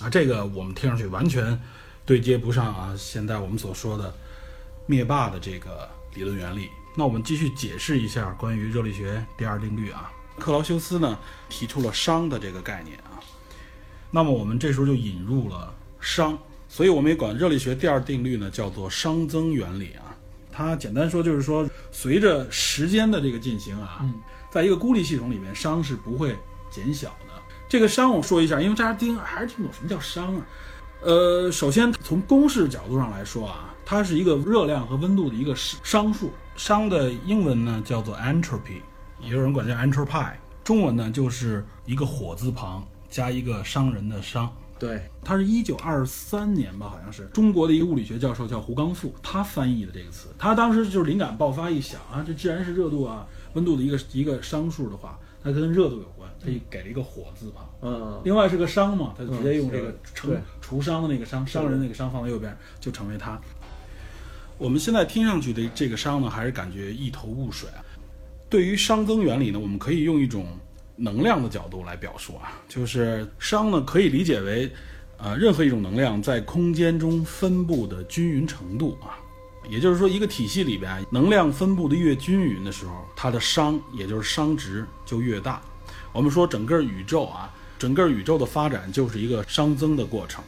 啊，这个我们听上去完全对接不上啊，现在我们所说的灭霸的这个理论原理。那我们继续解释一下关于热力学第二定律啊。克劳修斯呢提出了熵的这个概念啊，那么我们这时候就引入了熵，所以我们也管热力学第二定律呢叫做熵增原理啊。它简单说就是说，随着时间的这个进行啊，在一个孤立系统里面，熵是不会减小的。这个熵我说一下，因为大家听还是听不懂什么叫熵啊。呃，首先从公式角度上来说啊，它是一个热量和温度的一个商数。熵的英文呢叫做 entropy，也有人管它叫 entropy，中文呢就是一个火字旁加一个商人的商。对，它是一九二三年吧，好像是中国的一个物理学教授叫胡刚复，他翻译的这个词。他当时就是灵感爆发，一想啊，这既然是热度啊、温度的一个一个商数的话，它跟热度有关，他就给了一个火字旁。嗯，另外是个商嘛，他就直接用这个嗯成对除商的那个商，商人那个商放在右边，就成为它。我们现在听上去的这个商呢，还是感觉一头雾水啊。对于熵增原理呢，我们可以用一种能量的角度来表述啊，就是熵呢可以理解为，呃，任何一种能量在空间中分布的均匀程度啊。也就是说，一个体系里边能量分布的越均匀的时候，它的熵也就是熵值就越大。我们说整个宇宙啊，整个宇宙的发展就是一个熵增的过程，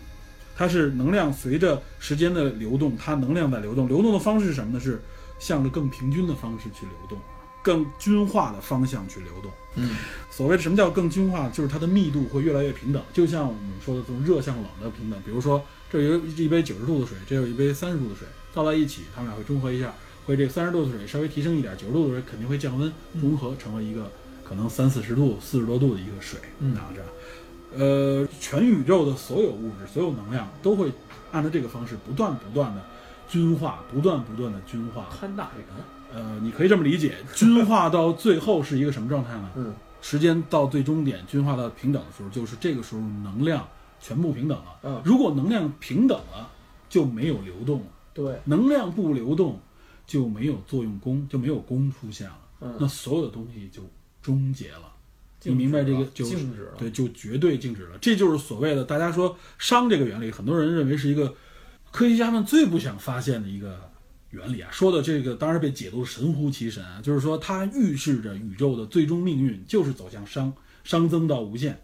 它是能量随着时间的流动，它能量在流动，流动的方式是什么呢？是向着更平均的方式去流动，更均化的方向去流动。嗯，所谓的什么叫更均化，就是它的密度会越来越平等，就像我们说的从热向冷的平等。比如说，这有一杯九十度的水，这有一杯三十度的水，倒在一起，它们俩会中和一下，会这个三十度的水稍微提升一点，九十度的水肯定会降温，融合成为一个可能三四十度、四十多度的一个水，嗯这样。呃，全宇宙的所有物质、所有能量都会按照这个方式不断不断的均化，不断不断的均化。摊大饼，呃，你可以这么理解，均化到最后是一个什么状态呢？嗯，时间到最终点均化到平等的时候，就是这个时候能量全部平等了。嗯如果能量平等了，就没有流动了；对，能量不流动，就没有作用功，就没有功出现了。嗯那所有的东西就终结了。你明白这个就静止了。对，就绝对静止了。这就是所谓的大家说熵这个原理，很多人认为是一个科学家们最不想发现的一个原理啊。说的这个当然被解读神乎其神啊，就是说它预示着宇宙的最终命运就是走向熵，熵增到无限。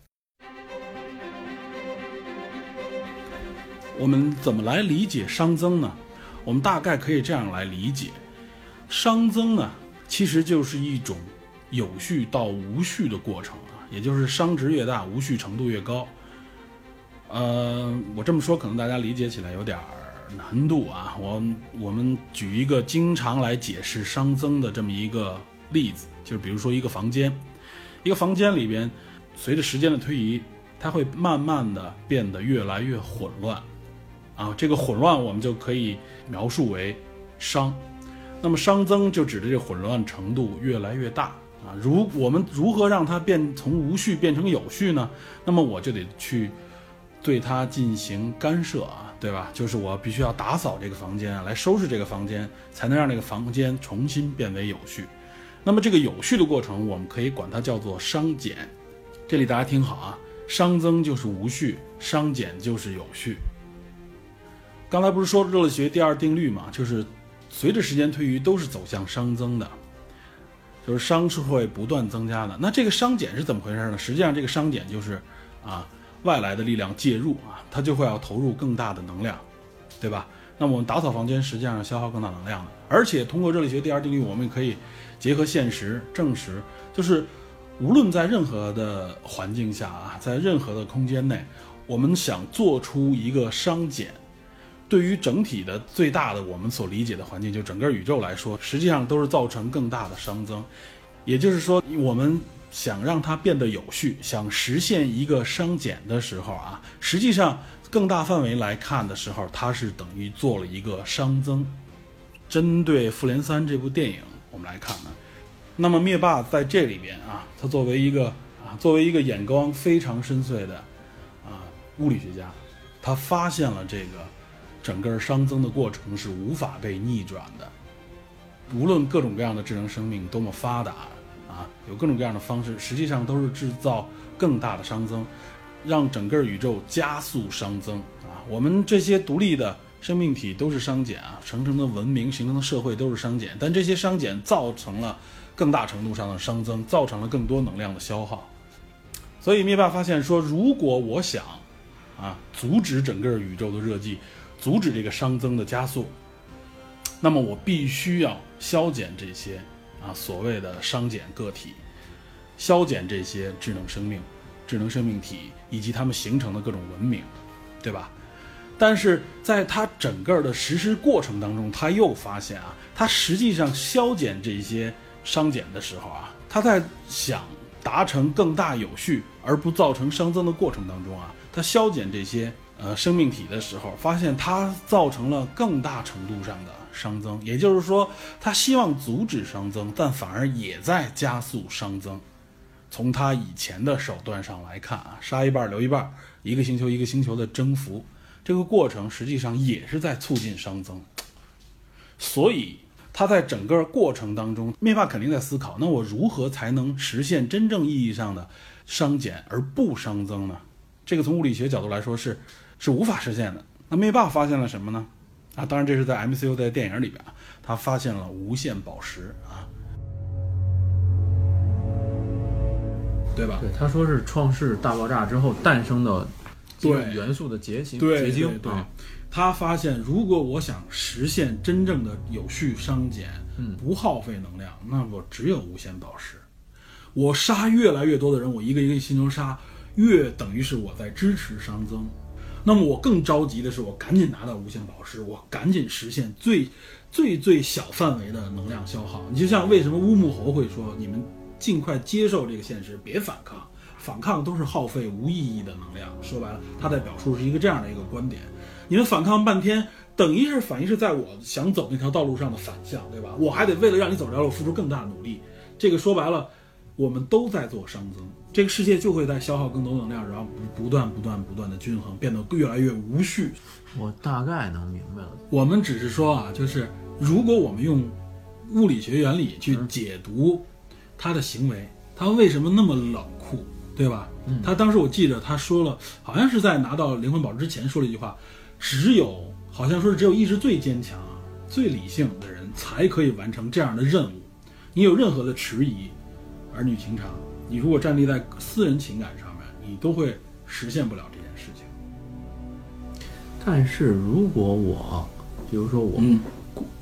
我们怎么来理解熵增呢？我们大概可以这样来理解：熵增呢，其实就是一种有序到无序的过程啊，也就是熵值越大，无序程度越高。呃，我这么说可能大家理解起来有点儿难度啊。我我们举一个经常来解释熵增的这么一个例子，就是比如说一个房间，一个房间里边，随着时间的推移，它会慢慢的变得越来越混乱。啊，这个混乱我们就可以描述为熵，那么熵增就指的这混乱程度越来越大啊。如我们如何让它变从无序变成有序呢？那么我就得去对它进行干涉啊，对吧？就是我必须要打扫这个房间，来收拾这个房间，才能让这个房间重新变为有序。那么这个有序的过程，我们可以管它叫做熵减。这里大家听好啊，熵增就是无序，熵减就是有序。刚才不是说热力学第二定律嘛？就是随着时间推移，都是走向熵增的，就是熵是会不断增加的。那这个熵减是怎么回事呢？实际上，这个熵减就是啊外来的力量介入啊，它就会要投入更大的能量，对吧？那我们打扫房间实际上消耗更大能量的。而且通过热力学第二定律，我们也可以结合现实证实，就是无论在任何的环境下啊，在任何的空间内，我们想做出一个熵减。对于整体的最大的我们所理解的环境，就整个宇宙来说，实际上都是造成更大的熵增。也就是说，我们想让它变得有序，想实现一个熵减的时候啊，实际上更大范围来看的时候，它是等于做了一个熵增。针对《复联三》这部电影，我们来看呢，那么灭霸在这里边啊，他作为一个啊，作为一个眼光非常深邃的啊物理学家，他发现了这个。整个熵增的过程是无法被逆转的，无论各种各样的智能生命多么发达啊，有各种各样的方式，实际上都是制造更大的熵增，让整个宇宙加速熵增啊。我们这些独立的生命体都是熵减啊，形成的文明、形成的社会都是熵减，但这些熵减造成了更大程度上的熵增，造成了更多能量的消耗。所以灭霸发现说，如果我想啊阻止整个宇宙的热寂。阻止这个熵增的加速，那么我必须要消减这些啊所谓的熵减个体，消减这些智能生命、智能生命体以及它们形成的各种文明，对吧？但是在它整个的实施过程当中，他又发现啊，他实际上消减这些商减的时候啊，他在想达成更大有序而不造成熵增的过程当中啊，他消减这些。呃，生命体的时候，发现它造成了更大程度上的熵增，也就是说，他希望阻止熵增，但反而也在加速熵增。从他以前的手段上来看啊，杀一半留一半，一个星球一个星球的征服，这个过程实际上也是在促进熵增。所以，他在整个过程当中，灭霸肯定在思考：那我如何才能实现真正意义上的熵减而不熵增呢？这个从物理学角度来说是。是无法实现的。那灭霸发现了什么呢？啊，当然这是在 MCU 在电影里边啊，他发现了无限宝石啊，对吧？对，他说是创世大爆炸之后诞生的对元素的结晶结晶。对，他发现如果我想实现真正的有序熵减，嗯，不耗费能量，那我只有无限宝石。我杀越来越多的人，我一个一个星球杀，越等于是我在支持熵增。那么我更着急的是，我赶紧拿到无限宝石，我赶紧实现最最最小范围的能量消耗。你就像为什么乌木猴会说，你们尽快接受这个现实，别反抗，反抗都是耗费无意义的能量。说白了，他在表述是一个这样的一个观点：你们反抗半天，等于是反应是在我想走那条道路上的反向，对吧？我还得为了让你走这条路付出更大的努力。这个说白了。我们都在做熵增，这个世界就会在消耗更多能量，然后不不断不断不断的均衡，变得越来越无序。我大概能明白了。我们只是说啊，就是如果我们用物理学原理去解读他的行为，他为什么那么冷酷？对吧？嗯他当时我记着他说了，好像是在拿到灵魂宝石之前说了一句话，只有好像说是只有意志最坚强、最理性的人才可以完成这样的任务。你有任何的迟疑、儿女情长，你如果站立在私人情感上面，你都会实现不了这件事情。但是如果我，比如说我，嗯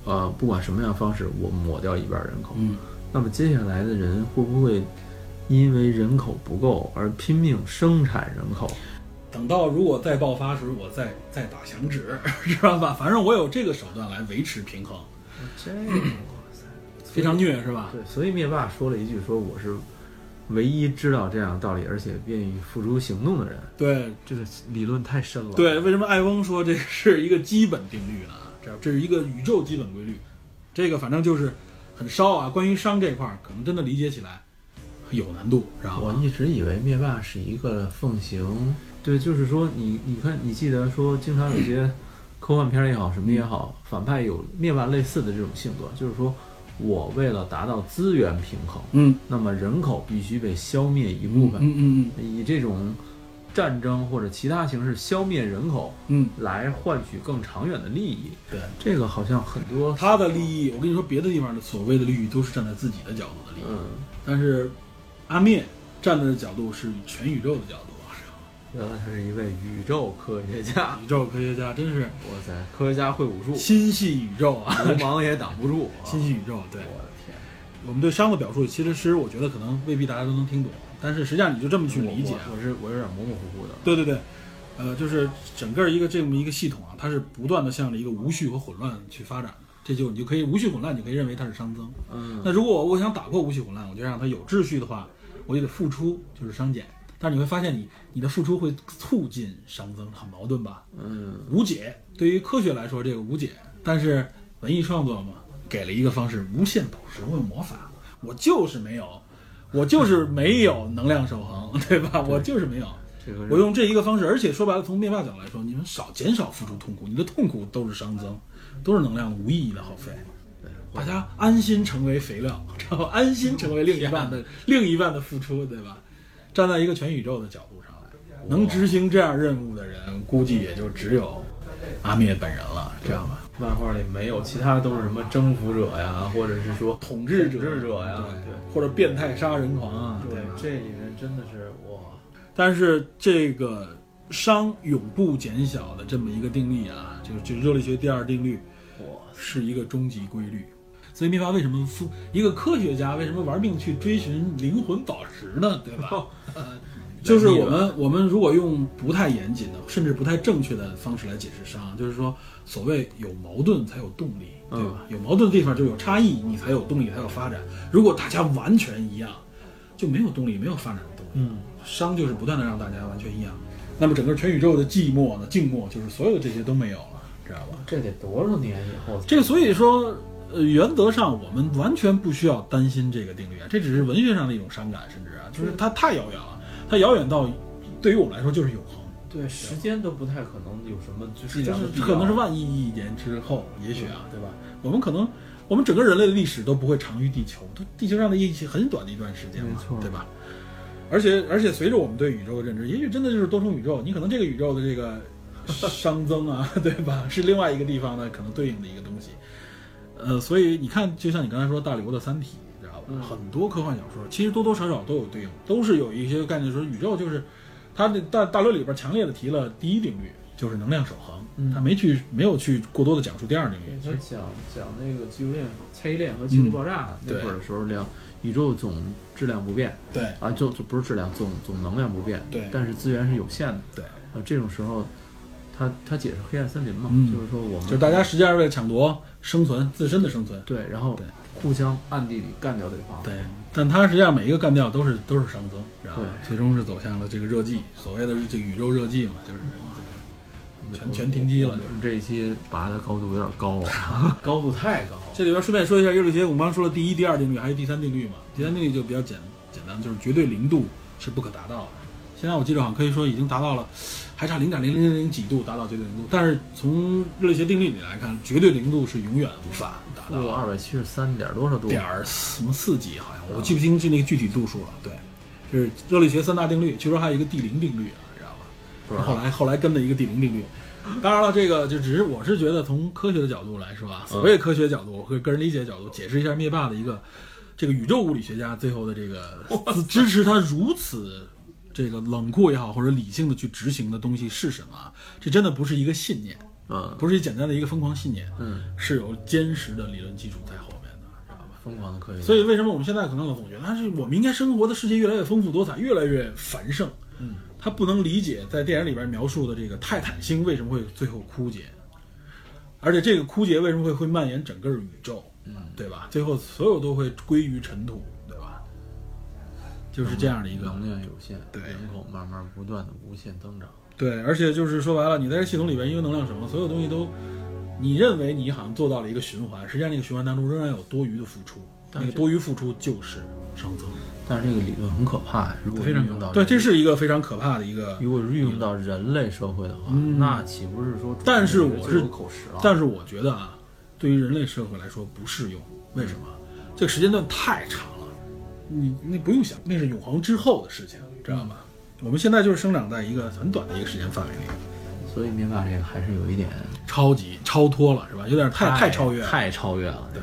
呃，不管什么样的方式，我抹掉一半人口，嗯，那么接下来的人会不会因为人口不够而拼命生产人口？等到如果再爆发时，我再再打响指，*laughs* 知道吧？反正我有这个手段来维持平衡，这个，非常虐，是吧？对，所以灭霸说了一句说我是唯一知道这样的道理，而且愿意付诸行动的人。对这个理论太深了。，对，为什么艾翁说这是一个基本定律呢？这这是一个宇宙基本规律，这个反正就是很烧啊。关于商这块儿，可能真的理解起来有难度，然后？我一直以为灭霸是一个奉行，对，就是说你你看，你记得说经常有些科幻片儿也好，什么也好，反派有灭霸类似的这种性格，就是说我为了达到资源平衡，嗯。那么人口必须被消灭一部分，嗯嗯嗯以这种战争或者其他形式消灭人口，嗯，来换取更长远的利益。对。这个好像很多，他的利益，我跟你说，别的地方的所谓的利益都是站在自己的角度的利益，嗯，但是阿灭站在的角度是全宇宙的角度。啊，原来他是一位宇宙科学家，宇宙科学家真是哇塞，科学家会武术，心系宇宙啊，流氓也挡不住。心系宇宙。对，我的天，我们对熵的表述，其实是我觉得可能未必大家都能听懂，但是实际上你就这么去理解我是我有点模模糊糊的。对对对，呃，就是整个一个这么一个系统啊，它是不断的向着一个无序和混乱去发展的。这就你就可以无序混乱，你可以认为它是熵增。嗯，那如果我想打破无序混乱，我就让它有秩序的话，我就得付出，就是熵减。但是你会发现你，你的付出会促进熵增，很矛盾吧？嗯，无解。对于科学来说，这个无解，但是文艺创作嘛，给了一个方式，无限宝石问魔法，我就是没有，我就是没有能量守恒，对吧？我就是没有。我用这一个方式，而且说白了，从灭霸角度来说，你们少减少付出痛苦，你的痛苦都是熵增，都是能量无意义的耗费。大家安心成为肥料，然后安心成为另一半的 *laughs* 另一半的付出，对吧？站在一个全宇宙的角度上来，能执行这样任务的人，估计也就只有阿灭本人了，知道吧？漫画里没有，其他都是什么征服者呀，或者是说统治者、统治者呀，对，或者变态杀人狂啊，对对？这里面真的是哇，但是这个熵永不减小的这么一个定律啊，就就热力学第二定律，哇，是一个终极规律。所以灭霸为什么付一个科学家为什么玩命去追寻灵魂宝石呢？对吧？*laughs* 就是我们我们如果用不太严谨的，甚至不太正确的方式来解释熵，就是说，所谓有矛盾才有动力，对吧？有矛盾的地方就有差异，你才有动力，才有发展。如果大家完全一样，就没有动力，没有发展的动力。嗯，熵就是不断的让大家完全一样，那么整个全宇宙的寂寞呢、静默，就是所有的这些都没有了，知道吧？这得多少年以后？这个所以说，呃，原则上我们完全不需要担心这个定律啊，这只是文学上的一种伤感，甚至啊，就是它太遥远了，它遥远到对于我们来说就是永恒，对时间都不太可能有什么就是可能是万亿亿年之后，也许啊，对吧？我们可能我们整个人类的历史都不会长于地球，它地球上的一些很短的一段时间嘛没错，对吧？而且而且随着我们对宇宙的认知，也许真的就是多重宇宙，你可能这个宇宙的这个 *laughs* 熵增啊，对吧？是另外一个地方呢可能对应的一个东西。呃，所以你看，就像你刚才说大刘的《三体》，知道吧？嗯很多科幻小说其实多多少少都有对应，都是有一些概念说宇宙就是它的大大刘里边强烈的提了第一定律，就是能量守恒，嗯他没去没有去过多的讲述第二定律。他讲讲那个激流链、猜疑链和激素爆炸那对会儿的时候，量宇宙总质量不变对啊，就就不是质量，总总能量不变，对但是资源是有限的。对，啊，这种时候，他他解释黑暗森林嘛，嗯就是说我们就是大家实际上为了抢夺生存自身的生存。对，然后对互相暗地里干掉对方。对，但他实际上每一个干掉都是都是熵增，知道吧？对最终是走向了这个热寂，所谓的这个宇宙热寂嘛，就是全全停机了。就是这一期拔的高度有点高啊，*laughs* 高度太高。这里边顺便说一下热力学，我们刚刚说了第一、第二定律，还有第三定律嘛？第三定律就比较简简单，就是绝对零度是不可达到的。现在我记得好像可以说已经达到了，还差零点零零零零几度达到绝对零度，但是从热力学定律里来看，绝对零度是永远无法达到二百七十三点多少度？点儿什么四级好像，我记不清是那个具体度数了。对，就是热力学三大定律，据说还有一个地零定律啊，知道吧？后来后来跟的一个地零定律。当然了，这个就只是我是觉得从科学的角度来说啊，所谓科学角度和个人理解角度解释一下灭霸的一个这个宇宙物理学家最后的这个支持他如此这个冷酷也好或者理性的去执行的东西是什么啊？这真的不是一个信念，嗯，不是一简单的一个疯狂信念，嗯，是有坚实的理论基础在后面的，知道吧？疯狂的科学。所以为什么我们现在可能总觉得，啊，是我们应该生活的世界越来越丰富多彩，越来越繁盛。嗯，他不能理解在电影里边描述的这个泰坦星为什么会最后枯竭，而且这个枯竭为什么会会蔓延整个宇宙，嗯，对吧？最后所有都会归于尘土？就是这样的一个能量有限，对人口慢慢不断的无限增长。对，而且就是说白了，你在这系统里边，因为能量什么，所有东西都，你认为你好像做到了一个循环，实际上那个循环当中仍然有多余的付出，那个多余付出就是熵增，但是这个理论很可怕，如果非常运用到对，这是一个非常可怕的一个。如果运用到人类社会的话，嗯那岂不是说？但是我是口实了。但是我觉得啊，对于人类社会来说不适用，为什么？这个时间段太长了，你那不用想，那是永恒之后的事情，知道吗？我们现在就是生长在一个很短的一个时间范围里，所以灭霸这个还是有一点超级超脱了，是吧？有点太太超越了，太超越了。对，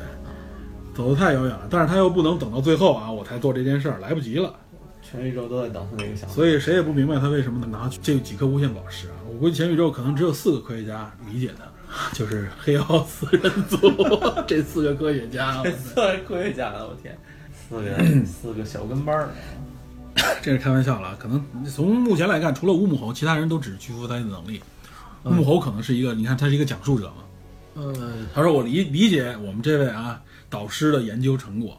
走得太遥远了。但是他又不能等到最后啊，我才做这件事儿，来不及了。全宇宙都在等他这个想法。所以谁也不明白他为什么能拿这几颗无限宝石啊！我估计全宇宙可能只有四个科学家理解他，*laughs* 就是黑奥斯人族 *laughs* 这四个科学家。四个科学家了，我天，四个 *clears throat* 四个小跟班儿。*coughs* 这是开玩笑了，可能从目前来看，除了乌姆猴，其他人都只是屈服他的能力。乌姆猴可能是一个，你看他是一个讲述者嘛。呃，他说我理理解我们这位啊导师的研究成果，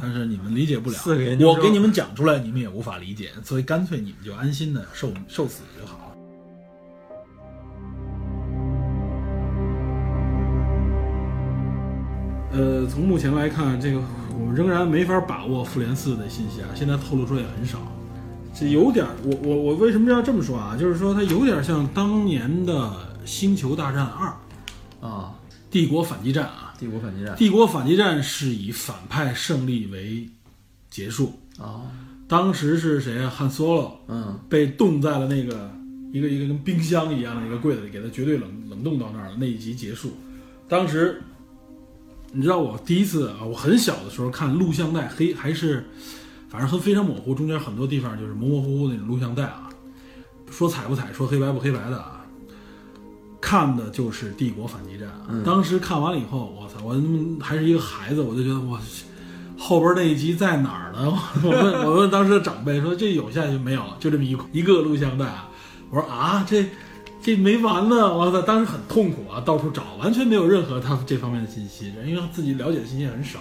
但是你们理解不了 *laughs* 我给你们讲出来，你们也无法理解，所以干脆你们就安心的受受死就好了。呃，从目前来看，这个我们仍然没法把握复联四的信息啊，现在透露出来也很少。这有点儿，我我我为什么要这么说啊？就是说它有点像当年的《星球大战二》啊，帝国反击战啊，帝国反击战帝国反击战是以反派胜利为结束，啊，当时是谁啊？汉 Solo 嗯被冻在了那个一个一个跟冰箱一样的一个柜子里，给他绝对冷冷冻到那儿了。那一集结束，当时你知道我第一次啊，我很小的时候看录像带，黑还是反正很非常模糊，中间很多地方就是模模糊糊那种录像带啊，说彩不彩，说黑白不黑白的啊。看的就是《帝国反击战》啊，当时看完了以后，我操，我还是一个孩子，我就觉得我后边那一集在哪儿呢？*laughs* 我问我问当时的长辈说这有下去没有？就这么一一个录像带啊。我说啊，这这没完呢！我操，当时很痛苦啊，到处找，完全没有任何他这方面的信息，因为自己了解的信息很少。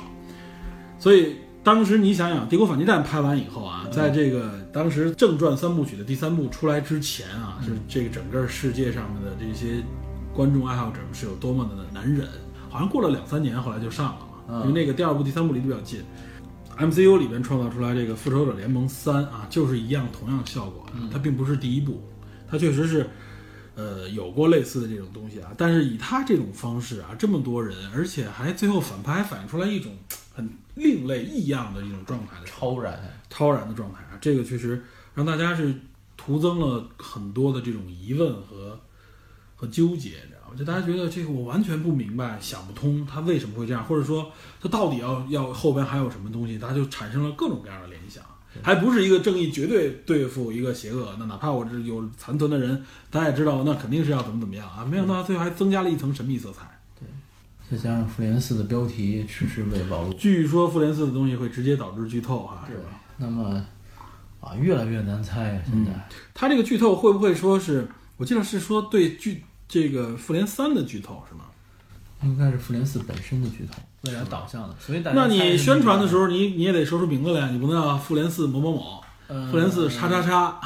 所以当时你想想，《帝国反击战》拍完以后啊，在这个当时正传三部曲的第三部出来之前啊，是这个整个世界上面的这些观众爱好者们是有多么的难忍。好像过了两三年，后来就上了嘛，因为那个第二部、第三部离得比较近。MCU 里边创造出来这个《复仇者联盟三》啊，就是一样同样的效果，它并不是第一部，它确实是，呃，有过类似的这种东西啊，但是以他这种方式啊，这么多人，而且还最后反派还反映出来一种很另类异样的一种状态的超然，超然的状态啊，这个确实让大家是徒增了很多的这种疑问和和纠结，你知道吗？就大家觉得这个我完全不明白，想不通他为什么会这样，或者说他到底要要后边还有什么东西，大家就产生了各种各样的联想。还不是一个正义绝对对付一个邪恶，那哪怕我这有残存的人，大家也知道，那肯定是要怎么怎么样啊！没想到最后还增加了一层神秘色彩。对再加上复联四的标题迟迟未暴露，据说复联四的东西会直接导致剧透哈、是吧？那么啊，越来越难猜啊！现在他这个剧透会不会说是？我记得是说对剧这个复联三的剧透是吗？应该是复联四本身的剧透，未来导向的，所以大家那你宣传的时候，你你也得说出名字来，你不能叫复联四某某某，呃复联四叉叉叉。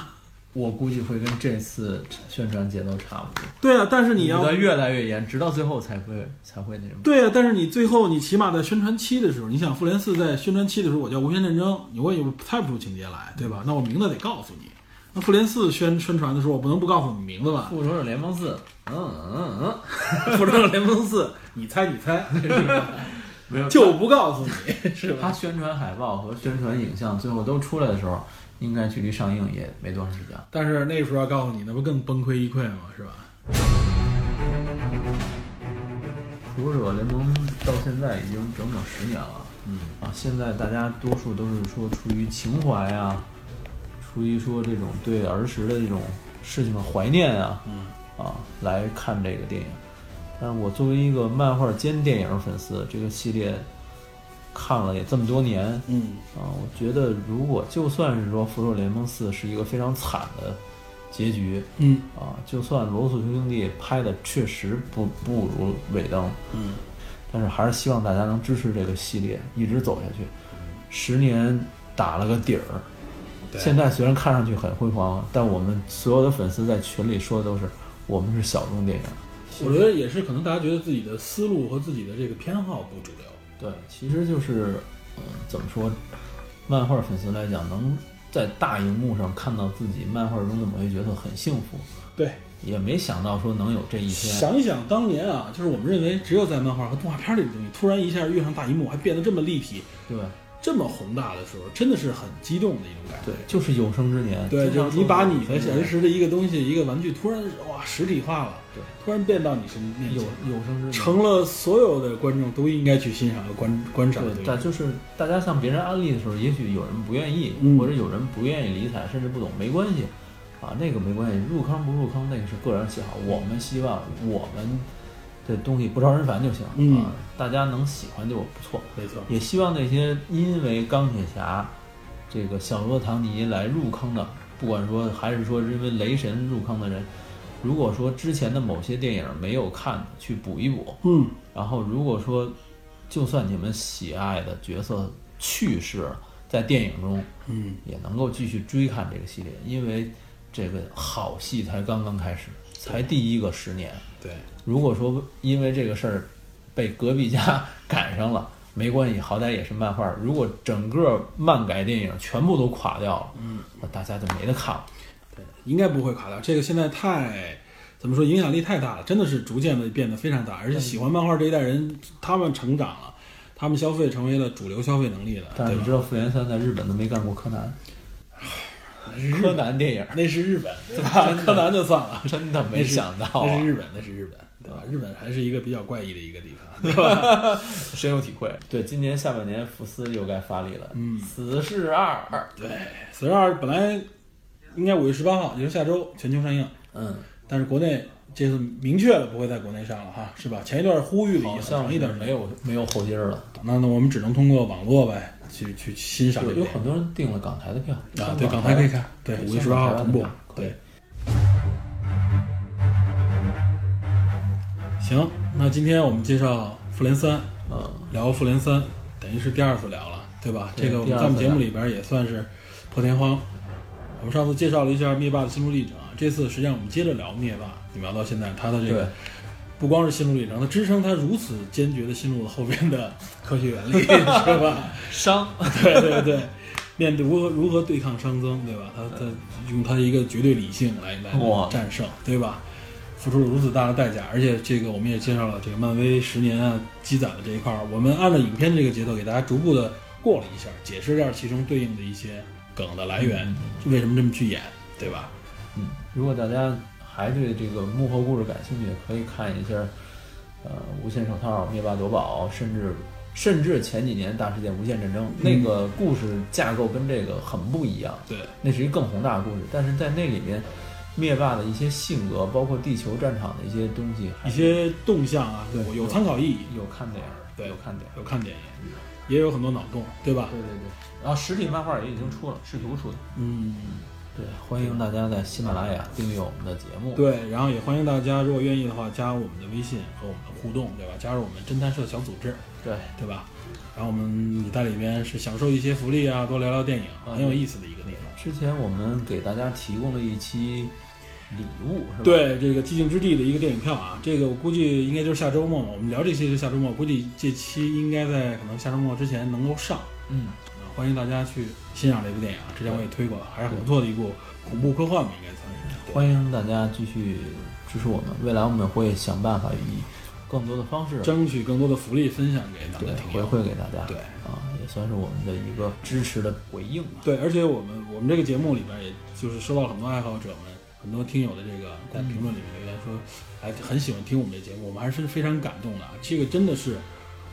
我估计会跟这次宣传节奏差不多。对啊，但是你要越来越严，直到最后才会才会那什么。对啊，但是你最后你起码在宣传期的时候，你想复联四在宣传期的时候，我叫无限战争，你我也猜不出情节来，对吧？那我名字得告诉你。那复联四宣宣传的时候，我不能不告诉你名字吧？复仇者联盟四，嗯嗯嗯，复仇者联盟四，你猜你猜，*laughs* 没有就不告诉你，*laughs* 是吧？他宣传海报和宣传影像最后都出来的时候，应该距离上映也没多长时间。但是那时候要告诉你，那不更崩溃一溃吗？是吧？复仇者联盟到现在已经整整十年了。嗯啊，现在大家多数都是说出于情怀啊，出于说这种对儿时的这种事情的怀念啊，嗯啊来看这个电影。但是我作为一个漫画兼电影粉丝，这个系列看了也这么多年嗯。啊，我觉得如果就算是说《复仇者联盟四》是一个非常惨的结局嗯。啊，就算罗素兄弟拍的确实不不如尾灯，嗯，但是还是希望大家能支持这个系列一直走下去。十年打了个底儿，现在虽然看上去很辉煌，但我们所有的粉丝在群里说的都是我们是小众电影。我觉得也是，可能大家觉得自己的思路和自己的这个偏好不主流。对，其实就是，嗯、怎么说，漫画粉丝来讲，能在大荧幕上看到自己漫画中的某些角色很幸福，对，也没想到说能有这一天。想一想当年啊，就是我们认为只有在漫画和动画片里的东西，突然一下跃上大荧幕，还变得这么立体、对这么宏大的时候，真的是很激动的一种感觉对。，就是有生之年。对，就是你把你的对儿时的一个东西、一个玩具，突然哇实体化了，对，突然变到你身面有前，有生之年。成了所有的观众都应该去欣赏和观观赏的对，对？但就是大家向别人安利的时候，也许有人不愿意，嗯或者有人不愿意理睬，甚至不懂，没关系，啊，那个没关系，入坑不入坑那个是个人喜好。我们希望我们的东西不招人烦就行，嗯啊，大家能喜欢就不错。没错，也希望那些因为钢铁侠这个小罗·唐尼来入坑的，不管说还是说因为雷神入坑的人，如果说之前的某些电影没有看，去补一补，嗯，然后如果说，就算你们喜爱的角色去世了，在电影中嗯，也能够继续追看这个系列，因为这个好戏才刚刚开始，才第一个十年。对，如果说因为这个事儿被隔壁家 *laughs* 赶上了，没关系，好歹也是漫画。如果整个漫改电影全部都垮掉了，嗯，那大家就没得看了。对，应该不会垮掉。这个现在太怎么说，影响力太大了，真的是逐渐的变得非常大。而且喜欢漫画这一代人，他们成长了，他们消费成为了主流消费能力了，但是你知？道，复联三在日本都没干过柯南，柯，南电影那是日本，对吧？柯南就算了，真的没想到、啊，那是日本，那是日本，对吧？日本还是一个比较怪异的一个地方，*laughs* 对吧？深有体会。对，今年下半年福斯又该发力了，嗯死侍二，对，死侍二本来应该五月十八号，也就是下周全球上映，嗯，但是国内这次明确了不会在国内上了哈，是吧？前一段呼吁了一段时间没，有没有后劲儿了。那那我们只能通过网络呗，去去欣赏有有很多人订了港台的票啊，对，港台可以看，对，五月十八号同步，对。行，那今天我们介绍《复联三》，嗯，聊《复联三》，等于是第二次聊了，对吧？对这个我们在我们节目里边也算是破天荒。我们上次介绍了一下灭霸的心路历程啊，这次实际上我们接着聊灭霸，你聊到现在他的这个，不光是心路历程，他支撑他如此坚决的心路的后边的科学原理，*laughs* 是吧？熵，*laughs* 对对对，面对如何如何对抗熵增，对吧？他他用他一个绝对理性来来战胜，对吧？付出了如此大的代价，而且这个我们也介绍了这个漫威十年啊积攒的这一块儿，我们按照影片的这个节奏给大家逐步的过了一下，解释一下其中对应的一些梗的来源，为什么这么去演，对吧？嗯，如果大家还对这个幕后故事感兴趣，可以看一下，呃，无限手套、灭霸夺宝，甚至甚至前几年大事件无限战争、那个故事架构跟这个很不一样，对，那是一个更宏大的故事，但是在那里面，灭霸的一些性格，包括地球战场的一些东西，一些动向啊，对有有参考意义，有看点儿，对有看点。有看点，也有很多脑洞，对吧？对对对，然后实体漫画也已经出了，试图出的。嗯。对，欢迎大家在喜马拉雅订阅我们的节目。对，然后也欢迎大家，如果愿意的话，加入我们的微信和我们的互动，对吧？加入我们侦探社小组织，对对吧？然后我们你在里面是享受一些福利啊，多聊聊电影，很有意思的一个地方。之前我们给大家提供了一期礼物，是吧？，对这个《寂静之地》的一个电影票啊，这个我估计应该就是下周末嘛。我们聊这期是下周末，估计这期应该在可能下周末之前能够上嗯，啊。欢迎大家去欣赏这部电影啊，之前我也推过了，还是很不错的一部恐怖科幻吧，应该算是。欢迎大家继续支持我们，未来我们会想办法以更多的方式争取更多的福利分享给大家对回。馈给大家，对啊，也算是我们的一个支持的回应吧。对，而且我们我们这个节目里边，也就是收到了很多爱好者们、很多听友的这个在评论里面留言说，哎，很喜欢听我们这节目，我们还是非常感动的啊。这个真的是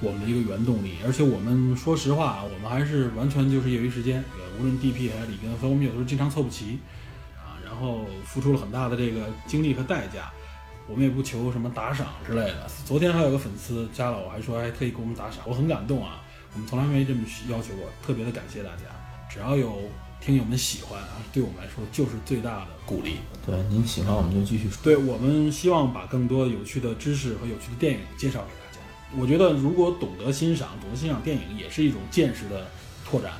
我们的一个原动力，而且我们说实话，我们还是完全就是业余时间，呃无论 DP 还是里根和我们有时候经常凑不齐啊，然后付出了很大的这个精力和代价。我们也不求什么打赏之类的。昨天还有个粉丝加了我，还说还特意给我们打赏，我很感动啊。我们从来没这么要求过，特别的感谢大家。只要有听友们喜欢啊，对我们来说就是最大的鼓励。对，您喜欢我们就继续说。对我们希望把更多有趣的知识和有趣的电影介绍给大家。我觉得如果懂得欣赏，懂得欣赏电影，也是一种见识的拓展，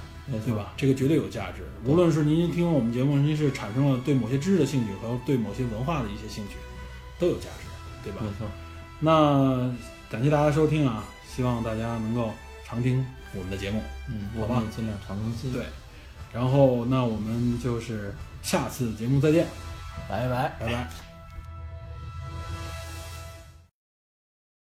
对吧？这个绝对有价值。无论是您听我们节目，您是产生了对某些知识的兴趣和对某些文化的一些兴趣，都有价值，对吧？没错，那感谢大家收听啊，希望大家能够常听我们的节目。嗯，好吧尽量常更新。对，然后那我们就是下次节目再见，拜拜。拜拜。